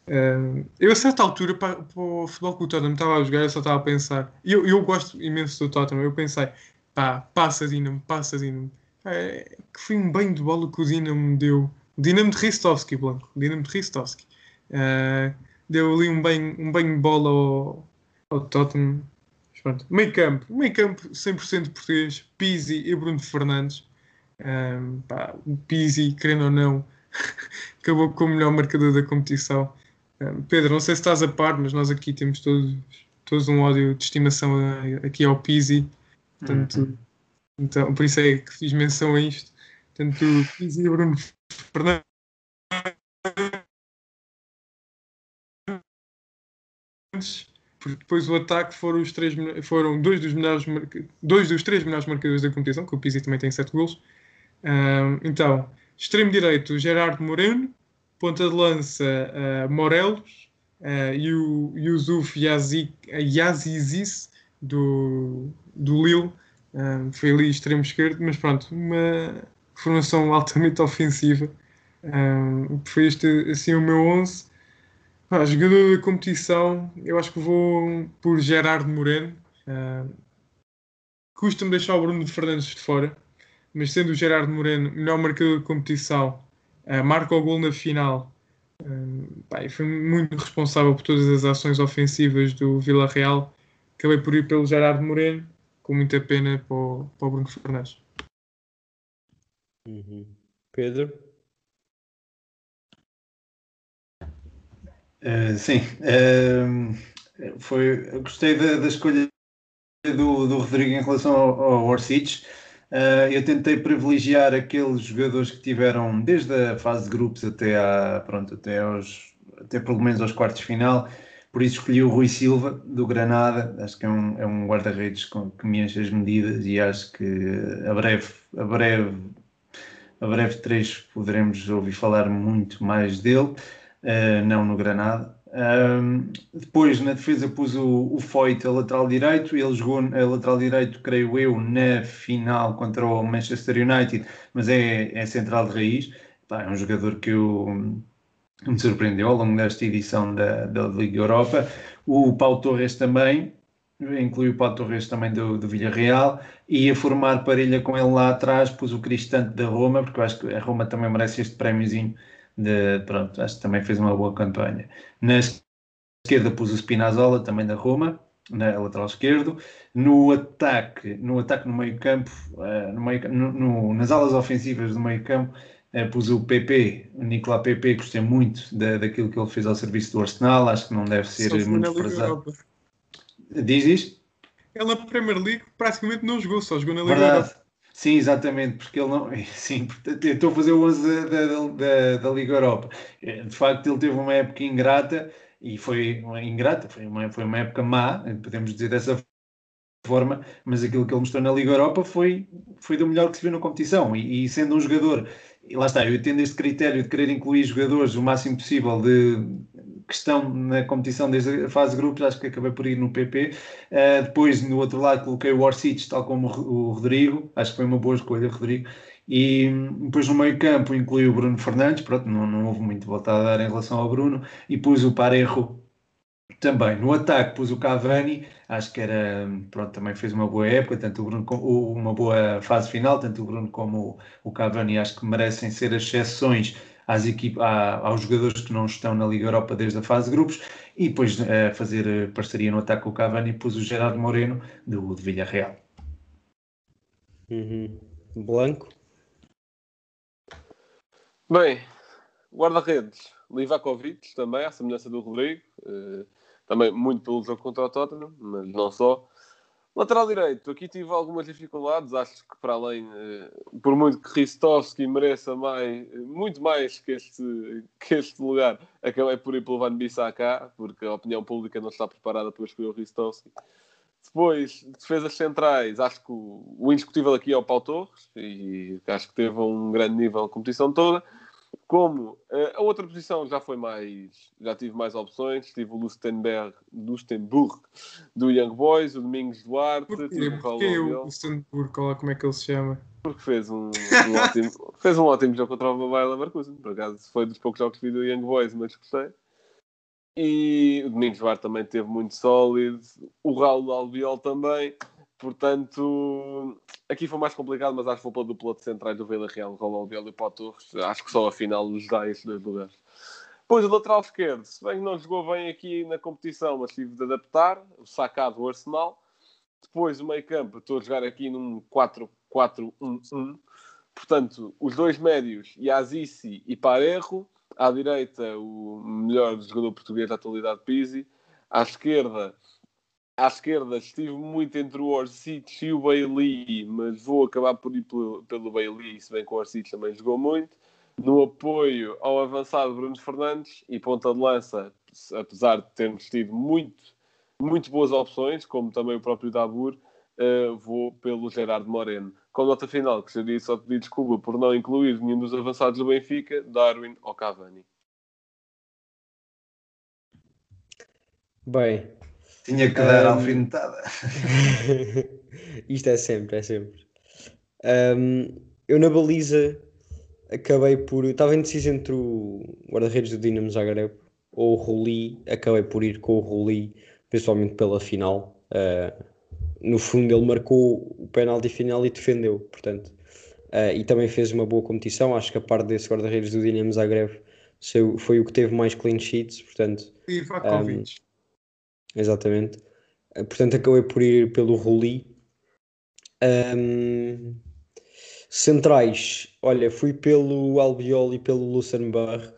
Uh, eu a certa altura para, para o futebol que o Tottenham estava a jogar, eu só estava a pensar. Eu, eu gosto imenso do Tottenham. Eu pensei, pá, passa Dinamo, passa Dinamo. É, que foi um banho de bola que o Dinamo deu. Dinamo de Ristovski, Blanco. Dinamo de Ristovski. Uh, deu ali um banho, um banho de bola ao, ao Tottenham. Pronto. Meio campo, meio campo 100% português, Pizzi e Bruno Fernandes. Um, pá, o Pizzi, querendo ou não, acabou com o melhor marcador da competição. Um, Pedro, não sei se estás a par, mas nós aqui temos todos, todos um ódio de estimação aqui ao Pizzi. Portanto, uhum. então, por isso é que fiz menção a isto. Portanto, Pizzi e Bruno Fernandes porque depois o ataque foram, os três, foram dois, dos melhores, dois dos três melhores marcadores da competição, que o Pizzi também tem sete gols. Então, extremo direito, Gerardo Moreno, ponta de lança, uh, Morelos uh, e o Yusuf Yazizis do, do Lille. Foi ali extremo esquerdo, mas pronto, uma formação altamente ofensiva. Um, foi este assim o meu 11. Ah, jogador da competição, eu acho que vou por Gerardo Moreno. Uh, Custa-me deixar o Bruno de Fernandes de fora, mas sendo o Gerardo Moreno melhor marcador de competição, uh, marca o gol na final. Uh, foi muito responsável por todas as ações ofensivas do Vila Real. Acabei por ir pelo Gerardo Moreno, com muita pena para o, para o Bruno Fernandes. Uhum. Pedro? Uh, sim, uh, foi, gostei da, da escolha do, do, Rodrigo em relação ao, ao Orsic. Uh, eu tentei privilegiar aqueles jogadores que tiveram desde a fase de grupos até, à, pronto, até, aos, até pelo menos aos quartos de final. Por isso escolhi o Rui Silva, do Granada. Acho que é um, é um guarda-redes que me enche as medidas e acho que a breve, a breve, a breve três poderemos ouvir falar muito mais dele uh, não no Granada. Um, depois na defesa pus o, o Foyt a lateral direito, ele jogou a lateral direito, creio eu, na final contra o Manchester United, mas é, é central de raiz. Pá, é um jogador que eu, me surpreendeu ao longo desta edição da, da Liga Europa. O Paulo Torres também, inclui o Paulo Torres também do, do Villarreal, e a formar parelha com ele lá atrás, pus o Cristante da Roma, porque eu acho que a Roma também merece este prémiozinho de, pronto, acho que também fez uma boa campanha. Na esquerda pus o Spinazzola, também da Roma, na lateral esquerdo. No ataque, no ataque no meio campo, uh, no meio, no, no, nas alas ofensivas do meio campo, uh, pus o PP, o Nicolas PP, gostei muito da, daquilo que ele fez ao serviço do Arsenal, acho que não deve ser muito prezado. Diz isto? Ele na Premier League praticamente não jogou, só jogou na Liga Europa. Sim, exatamente, porque ele não. Sim, estou a fazer o 11 da, da, da, Liga Europa. Eh, de facto, ele teve uma época ingrata e foi ingrata, foi uma, foi uma época má, podemos dizer dessa forma, mas aquilo que ele mostrou na Liga Europa foi, foi do melhor que se viu na competição. E, e sendo um jogador, e lá está, eu tendo este critério de querer incluir jogadores o máximo possível de que estão na competição desde a fase de grupos, acho que acabei por ir no PP. Uh, eh, depois, no outro lado, coloquei o Orsic, tal como o Rodrigo, acho que foi uma boa escolha, Rodrigo. E depois no meio campo incluí o Bruno Fernandes, pronto, não, não houve muito volta a dar em relação ao Bruno, e pus o Parejo também. No ataque pus o Cavani, acho que era, pronto, também fez uma boa época, tanto o Bruno uma boa fase final, tanto o Bruno como o Cavani acho que merecem ser as exceções às equipas, aos jogadores que não estão na Liga Europa desde a fase de grupos e depois uh, fazer eh, parceria no ataque com o Cavani pus o Gerardo Moreno do de Villarreal. Uhum. Blanco. Bem, guarda-redes, Livakovic também, à semelhança do Rodrigo, uh, também muito pelo jogo contra o Tottenham, mas não só. Lateral direito, aqui tive algumas dificuldades, acho que para além, eh, por muito que Ristovski mereça mais, muito mais que este, que este lugar, acabei por ir pelo Van Bissaka, porque a opinião pública não está preparada para escolher o Ristovski. Depois, defesas centrais, acho que o, o indiscutível aqui é o Paulo Torres, e acho que teve um grande nível de competição toda. Como eh, a outra posição já foi mais. Já tive mais opções. Tive o Lustenberg, Lustenburg do Young Boys, o Domingos Duarte, Porquê? tive o Porquê o Luxemburgo? Olha lá como é que ele se chama. porque fez um, um ótimo, fez um ótimo jogo contra o Bayer Leverkusen. Por acaso foi dos poucos jogos que vi do Young Boys, mas gostei. E o Domingos Duarte também teve muito sólido. O Raul Albiol também. Portanto, aqui foi mais complicado, mas acho que vou pela dupla de centrais do Vila Real, o Raul Albiol e Pó Torres. Acho que só a final nos dá esses dois lugares. Pois o lateral esquerdo, se bem que não jogou bem aqui na competição, mas tive de adaptar, o sacado do Arsenal. Depois o meio campo, estou a jogar aqui num 4-4-1-1. Portanto, os dois médios, Yazici e Parejo. À direita, o melhor jogador português da atualidade, Pizzi. À esquerda, à esquerda estive muito entre o Orsic e o Bailey, mas vou acabar por ir pelo, pelo Bailey, se bem que o Orsic também jogou muito. No apoio ao avançado Bruno Fernandes e ponta de lança, apesar de termos tido muito, muito boas opções, como também o próprio Dabur, uh, vou pelo Gerardo Moreno. Com nota final, gostaria só de pedir desculpa por não incluir nenhum dos avançados do Benfica, Darwin ou Cavani. Bem, Tinha que dar Um, alfinetada. Isto é sempre, é sempre. Um, eu na baliza acabei por. Estava indeciso entre o guarda-redes do Dinamo Zagreb ou o Ruli. Acabei por ir com o Ruli, principalmente pela final. Uh, no fundo, ele marcou o penalti final e defendeu, portanto. Uh, e também fez uma boa competição. Acho que a parte desse guarda-redes do Dinamo Zagreb foi, o que teve mais clean sheets, portanto. E Vakovic. Exatamente. Uh, Portanto, acabei por ir pelo Ruli. Um, centrais, olha, fui pelo Albiol e pelo Luxemburg,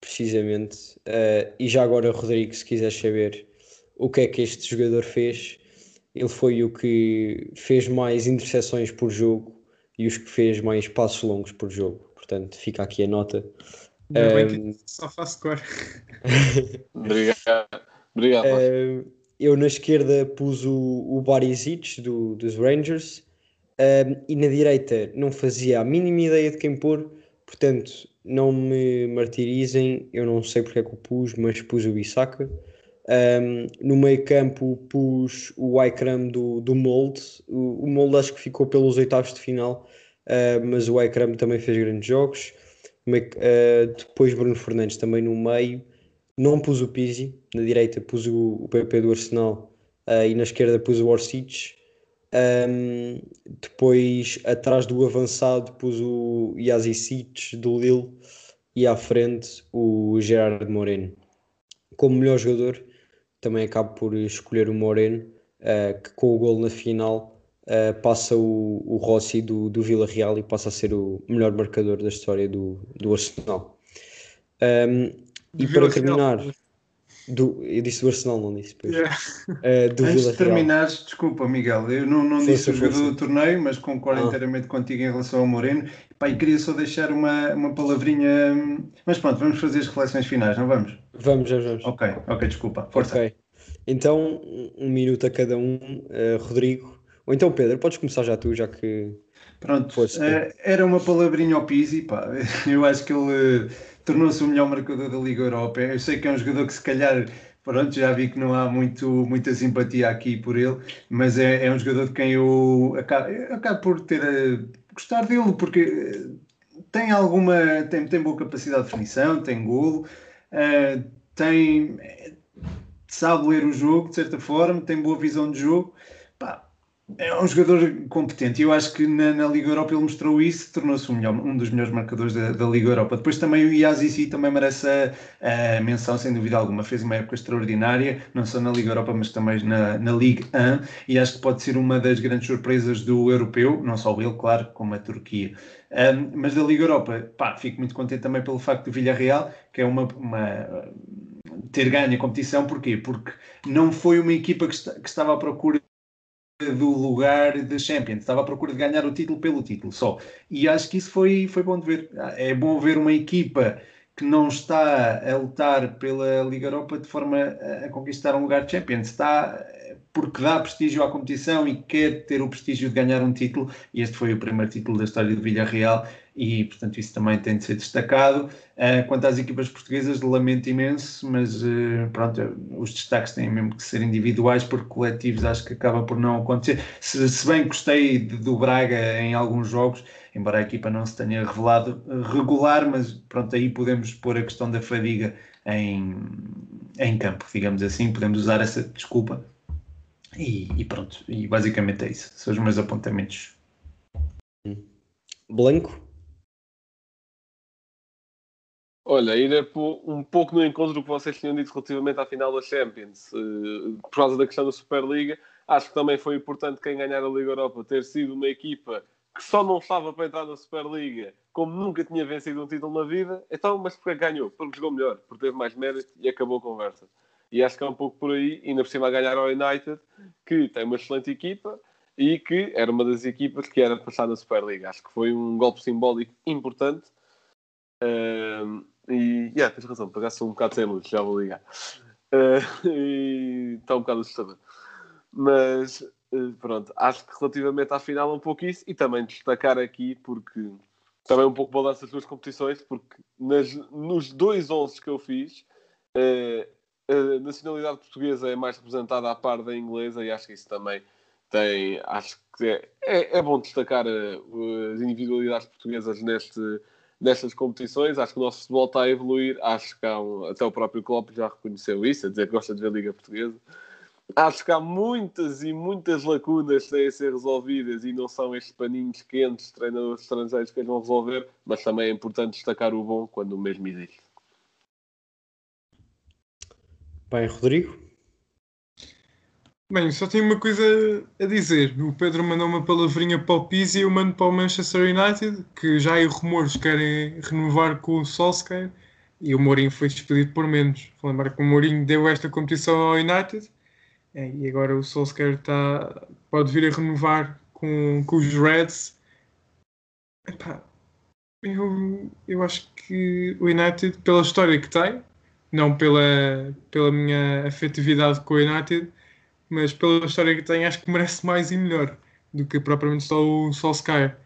precisamente. Uh, e já agora, Rodrigo, se quiseres saber o que é que este jogador fez, ele foi o que fez mais interseções por jogo e os que fez mais passos longos por jogo. Portanto, fica aqui a nota. Ainda bem Um, que só faço cor. Obrigado. Obrigado. Eh, eu na esquerda pus o, o Barisic do, dos Rangers e na direita não fazia a mínima ideia de quem pôr, portanto não me martirizem, eu não sei porque é que o pus, mas pus o Bissaka. Um, no meio campo pus o Ikram do, do Molde, o, o Molde acho que ficou pelos oitavos de final, uh, mas o Ikram também fez grandes jogos. Uh, depois Bruno Fernandes também no meio, não pus o Pizzi, na direita pus o, o PP do Arsenal uh, e na esquerda pus o Orsic. Um, depois atrás do avançado pus o Yazicic do Lille e à frente o Gerard Moreno. Como melhor jogador, também acabo por escolher o Moreno, uh, que com o gol na final uh, passa o, o Rossi do, do Vila Real e passa a ser o melhor marcador da história do, do Arsenal. Um, e para Real. terminar, do, eu disse do Arsenal, não disse, pois. Yeah. Uh, do Antes Vila de Real. terminares, desculpa, Miguel, eu não, não disse o jogador do torneio, mas concordo Ah. inteiramente contigo em relação ao Moreno. E queria só deixar uma, uma palavrinha. hum, Mas pronto, vamos fazer as reflexões finais, não vamos? Vamos, vamos, vamos. Ok, ok, desculpa. Força. Ok. Então, um- minuto a cada um, uh, Rodrigo. Ou então, Pedro, podes começar já tu, já que. Pronto, Força. eh, era uma palavrinha ao Pizzi, pá. Eu acho que ele tornou-se o melhor marcador da Liga Europa. Eu sei que é um jogador que se calhar, pronto, já vi que não há muito, muita simpatia aqui por ele, mas é, é um jogador de quem eu acabo, acabo por ter a gostar dele, porque eh, tem alguma, tem, tem boa capacidade de definição, tem golo, eh, tem, eh, sabe ler o jogo de certa forma, tem boa visão de jogo. É um jogador competente eu acho que na, na Liga Europa ele mostrou isso, tornou-se um, um dos melhores marcadores da, da Liga Europa. Depois também o Yazici também merece a, a menção, sem dúvida alguma. Fez uma época extraordinária, não só na Liga Europa, mas também na, na Ligue 1 e acho que pode ser uma das grandes surpresas do europeu, não só ele, claro, como a Turquia. Um, mas da Liga Europa, pá, fico muito contente também pelo facto do Villarreal, que é uma, uma ter ganho a competição, porquê? Porque não foi uma equipa que, esta- que estava à procura do lugar de Champions, estava à procura de ganhar o título pelo título só. E acho que isso foi, foi bom de ver. É bom ver uma equipa que não está a lutar pela Liga Europa de forma a conquistar um lugar de Champions, está porque dá prestígio à competição e quer ter o prestígio de ganhar um título, e este foi o primeiro título da história do Villarreal, e, portanto, isso também tem de ser destacado. Uh, quanto às equipas portuguesas, lamento imenso, mas uh, pronto, os destaques têm mesmo que ser individuais, porque coletivos acho que acaba por não acontecer. Se, se bem gostei de, do Braga em alguns jogos, embora a equipa não se tenha revelado regular, mas pronto, aí podemos pôr a questão da fadiga em, em campo, digamos assim, podemos usar essa desculpa. E, e pronto, e basicamente é isso. São os meus apontamentos. Blanco? Olha, ir um pouco no encontro do que vocês tinham dito relativamente à final da Champions, eh, por causa da questão da Superliga, acho que também foi importante quem ganhar a Liga Europa ter sido uma equipa que só não estava para entrar na Superliga, como nunca tinha vencido um título na vida, então, mas porque ganhou? Porque jogou melhor, porque teve mais mérito e acabou a conversa. E acho que é um pouco por aí, ainda por cima a ganhar ao United, que tem uma excelente equipa e que era uma das equipas que era passar na Superliga. Acho que foi um golpe simbólico importante. E, yeah, tens razão, pagasse um bocado sem luz, já vou ligar. Uh, e está um bocado assustador. Mas uh, pronto, acho que relativamente à final é um pouco isso e também destacar aqui, porque também um pouco balanço as duas competições, porque nas, nos dois 11 que eu fiz, uh, a nacionalidade portuguesa é mais representada à par da inglesa e acho que isso também tem, acho que é, é, é bom destacar as individualidades portuguesas neste nestas competições. Acho que o nosso futebol está a evoluir. Acho que um, até o próprio Klopp já reconheceu isso, a dizer que gosta de ver a Liga Portuguesa. Acho que há muitas e muitas lacunas que têm a ser resolvidas e não são estes paninhos quentes, treinadores estrangeiros que vão resolver, mas também é importante destacar o bom quando o mesmo existe. Bem, Rodrigo? Bem, só tenho uma coisa a dizer. O Pedro mandou uma palavrinha para o Pizzi e eu mando para o Manchester United, que já há rumores que querem renovar com o Solskjaer e o Mourinho foi despedido por menos. Vou lembrar que o Mourinho deu esta competição ao United é, e agora o Solskjaer está, pode vir a renovar com, com os Reds. Epá, eu, eu acho que o United, pela história que tem, não pela, pela minha afetividade com o United, mas pela história que tem, acho que merece mais e melhor do que propriamente só o Solskjaer.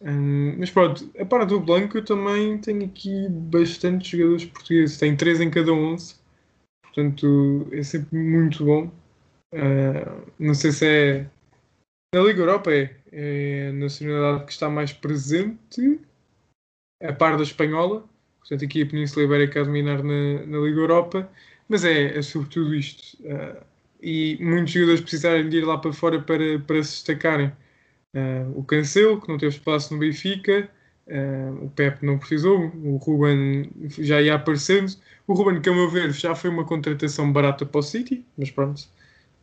Um, mas pronto, a par do Blanco, eu também tenho aqui bastantes jogadores portugueses, tem três em cada onze, portanto é sempre muito bom. Uh, não sei se é na Liga Europa, é, é a nacionalidade que está mais presente, a par da espanhola, portanto aqui a Península Ibérica a dominar na, na Liga Europa, mas é, é sobretudo isto. Uh, e muitos jogadores precisarem de ir lá para fora para, para se destacarem. Uh, o Cancelo, que não teve espaço no Benfica, uh, o Pep não precisou, o Ruben já ia aparecendo. O Ruben, que a meu ver, já foi uma contratação barata para o City, mas pronto.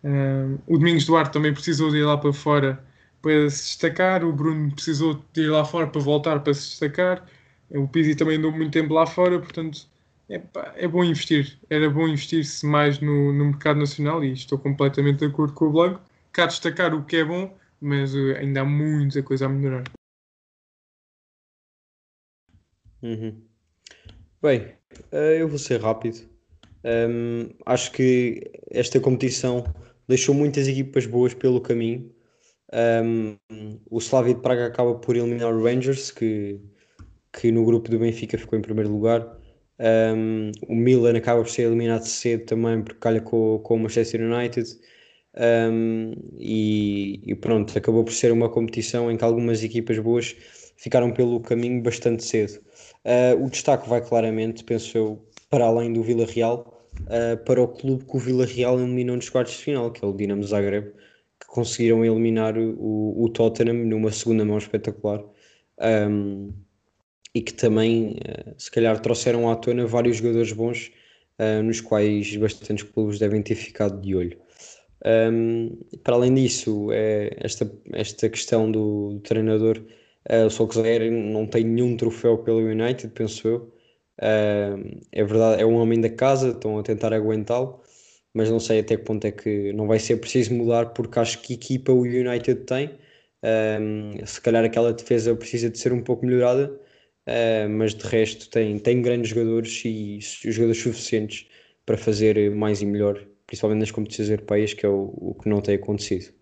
Uh, o Domingos Duarte também precisou de ir lá para fora para se destacar. O Bruno precisou de ir lá fora para voltar para se destacar. O Pizzi também andou muito tempo lá fora, portanto é, é bom investir. Era bom investir-se mais no, no mercado nacional e estou completamente de acordo com o Blanco. Cá destacar o que é bom, mas uh, ainda há muita coisa a melhorar. Uhum. Bem, uh, eu vou ser rápido. Um, acho que esta competição deixou muitas equipas boas pelo caminho. Um, o Slavia de Praga acaba por eliminar o Rangers, que, que no grupo do Benfica ficou em primeiro lugar. Um, o Milan acaba por ser eliminado cedo também porque calha com, com o Manchester United. Um, e, e, pronto, acabou por ser uma competição em que algumas equipas boas ficaram pelo caminho bastante cedo. Uh, o destaque vai claramente, penso eu, para além do Vila Real, uh, para o clube que o Vila Real eliminou nos quartos de final, que é o Dinamo Zagreb, que conseguiram eliminar o, o Tottenham numa segunda mão espetacular. Um, e que também, uh, se calhar, trouxeram à tona vários jogadores bons, uh, nos quais bastantes clubes devem ter ficado de olho. Para além disso, é esta, esta questão do, do treinador, o Solskjaer não tem nenhum troféu pelo United, penso eu. É verdade, é um homem da casa, estão a tentar aguentá-lo, mas não sei até que ponto é que não vai ser preciso mudar, porque acho que equipa o United tem. Um, se calhar aquela defesa precisa de ser um pouco melhorada, uh, mas de resto tem, tem grandes jogadores e jogadores suficientes para fazer mais e melhor, principalmente nas competições europeias, que é o, o que não tem acontecido.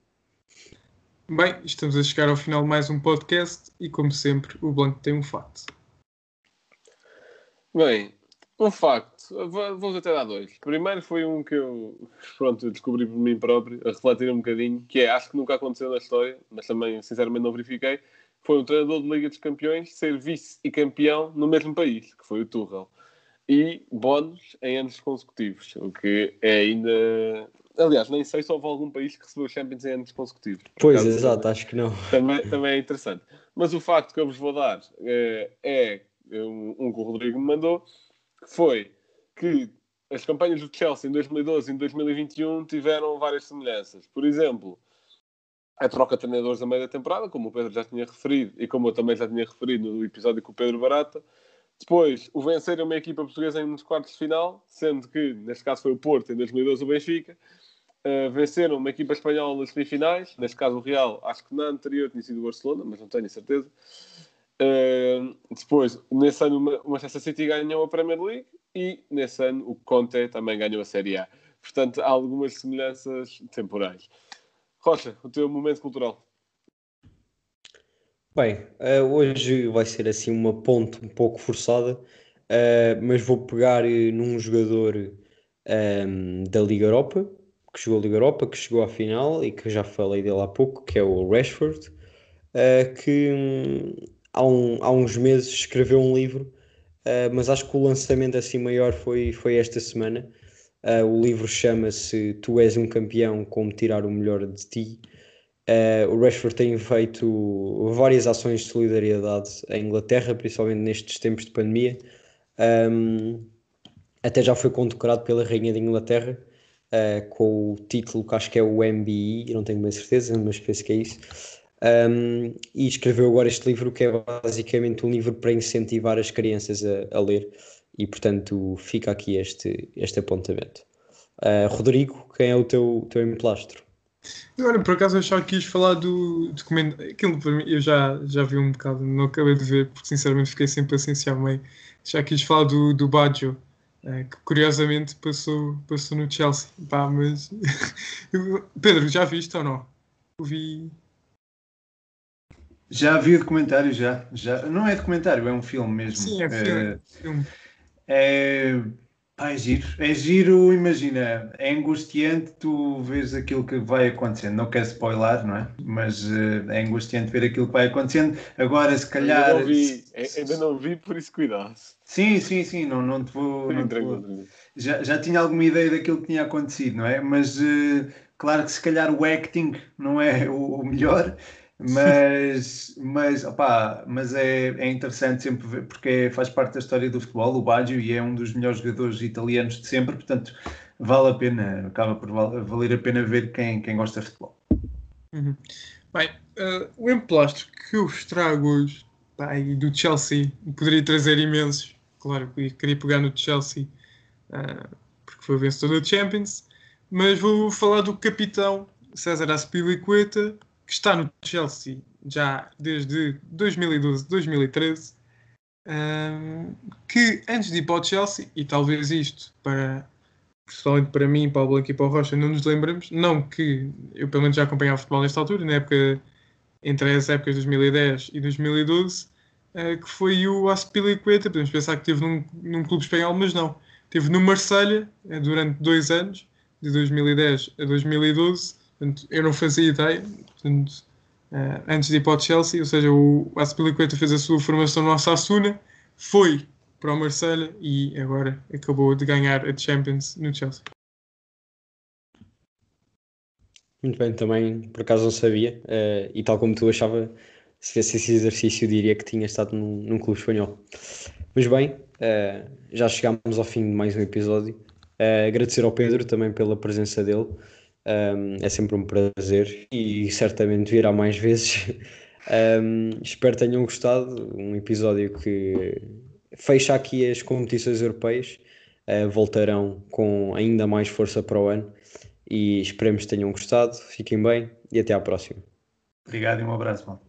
Bem, estamos a chegar ao final de mais um podcast e, como sempre, o Blanco tem um fato. Bem, um facto. Vou- Vou até dar dois. Primeiro foi um que eu pronto, eu descobri por mim próprio, a refletir um bocadinho, que é, acho que nunca aconteceu na história, mas também, sinceramente, não verifiquei. Foi um treinador de Liga dos Campeões ser vice e campeão no mesmo país, que foi o Tuchel. E bónus em anos consecutivos, o que é ainda. Aliás, nem sei se houve algum país que recebeu Champions em anos consecutivos. Pois, exato, acho que não. também, também é interessante. Mas o facto que eu vos vou dar eh, é um, um que o Rodrigo me mandou, que foi que as campanhas do Chelsea em 2012 e em 2021 tiveram várias semelhanças. Por exemplo, a troca de treinadores a meio da temporada, como o Pedro já tinha referido e como eu também já tinha referido no episódio com o Pedro Barata. Depois, o vencer uma equipa portuguesa nos quartos de final, sendo que, neste caso, foi o Porto, em 2012 o Benfica. Uh, venceram uma equipa espanhola nas semifinais, neste caso o Real, acho que na anterior tinha sido o Barcelona, mas não tenho certeza. Uh, depois, nesse ano, o Manchester City ganhou a Premier League e nesse ano o Conte também ganhou a Série A. Portanto, há algumas semelhanças temporais. Rocha, o teu momento cultural. Bem, eh, hoje vai ser assim uma ponte um pouco forçada, eh, mas vou pegar eh, num jogador ehm, da Liga Europa, que jogou a Liga Europa, que chegou à final e que já falei dele há pouco, que é o Rashford, que hum, há, um- há uns meses escreveu um livro, mas acho que o lançamento assim maior foi, foi esta semana. Eh, o livro chama-se Tu és um campeão, como tirar o melhor de ti. Uh, o Rashford tem feito várias ações de solidariedade em Inglaterra, principalmente nestes tempos de pandemia. Um, até já foi condecorado pela Rainha de Inglaterra uh, com o título que acho que é o MBE, não tenho bem certeza, mas penso que é isso. Um, e escreveu agora este livro que é basicamente um livro para incentivar as crianças a, a ler, e portanto fica aqui este, este apontamento. Uh, Rodrigo, quem é o teu, teu emplastro? Olha, por acaso eu já quis falar do documentário. Aquilo para mim, eu já, já vi um bocado, não acabei de ver, porque sinceramente fiquei sem paciência ao meio. Já quis falar do, do Baggio, eh, que curiosamente passou, passou no Chelsea. Pá, mas. Pedro, já viste ou não? Eu vi. Já vi o documentário, já, já. Não é documentário, é um filme mesmo. Sim, é filme. filme. É, pá, é giro. É giro, imagina, é angustiante tu vês aquilo que vai acontecendo. Não quero spoiler, não é? Mas eh, é angustiante ver aquilo que vai acontecendo. Agora, se calhar. Ainda não vi, ainda não vi, por isso cuidado. Sim, sim, sim, não, não te vou. Não te vou... Já, já tinha alguma ideia daquilo que tinha acontecido, não é? Mas eh, claro que se calhar o acting não é o melhor, mas, mas, opá, mas é, é interessante sempre ver, porque faz parte da história do futebol, o Baggio, e é um dos melhores jogadores italianos de sempre, portanto vale a pena, acaba por val- valer a pena ver quem, quem gosta de futebol. Uhum. Bem, eh, o emplastro que eu vos trago hoje, pá, do Chelsea, poderia trazer imensos. Claro, queria pegar no Chelsea, eh, porque foi vencedor da Champions, mas vou falar do capitão César Azpilicueta, que está no Chelsea já desde 2012, 2013, ehm, que antes de ir para o Chelsea, e talvez isto para pessoalmente para mim, para o Blanco e para o Rocha, não nos lembramos. Não que eu, pelo menos, já acompanhava futebol nesta altura, na época entre as épocas de 2010 e 2012, eh, que foi o Aspilicueta. Podemos pensar que esteve num, num clube espanhol, mas não. Esteve no Marselha eh, durante dois anos, de 2010 a 2012. Portanto, eu não fazia ideia. Portanto, eh, antes de ir para o Chelsea, ou seja, o Aspilicueta fez a sua formação no Osasuna, foi para o Marselha e agora acabou de ganhar a Champions no Chelsea. Muito bem, também por acaso não sabia, eh, e tal como tu achava, se fizesse esse exercício, diria que tinha estado num, num clube espanhol. Mas bem, eh, já chegámos ao fim de mais um episódio. Eh, agradecer ao Pedro também pela presença dele, Um, é sempre um prazer e certamente virá mais vezes. Um, espero que tenham gostado. Um episódio que fecha aqui as competições europeias, eh, voltarão com ainda mais força para o ano e esperemos que tenham gostado. Fiquem bem e até à próxima. Obrigado e um abraço, mano.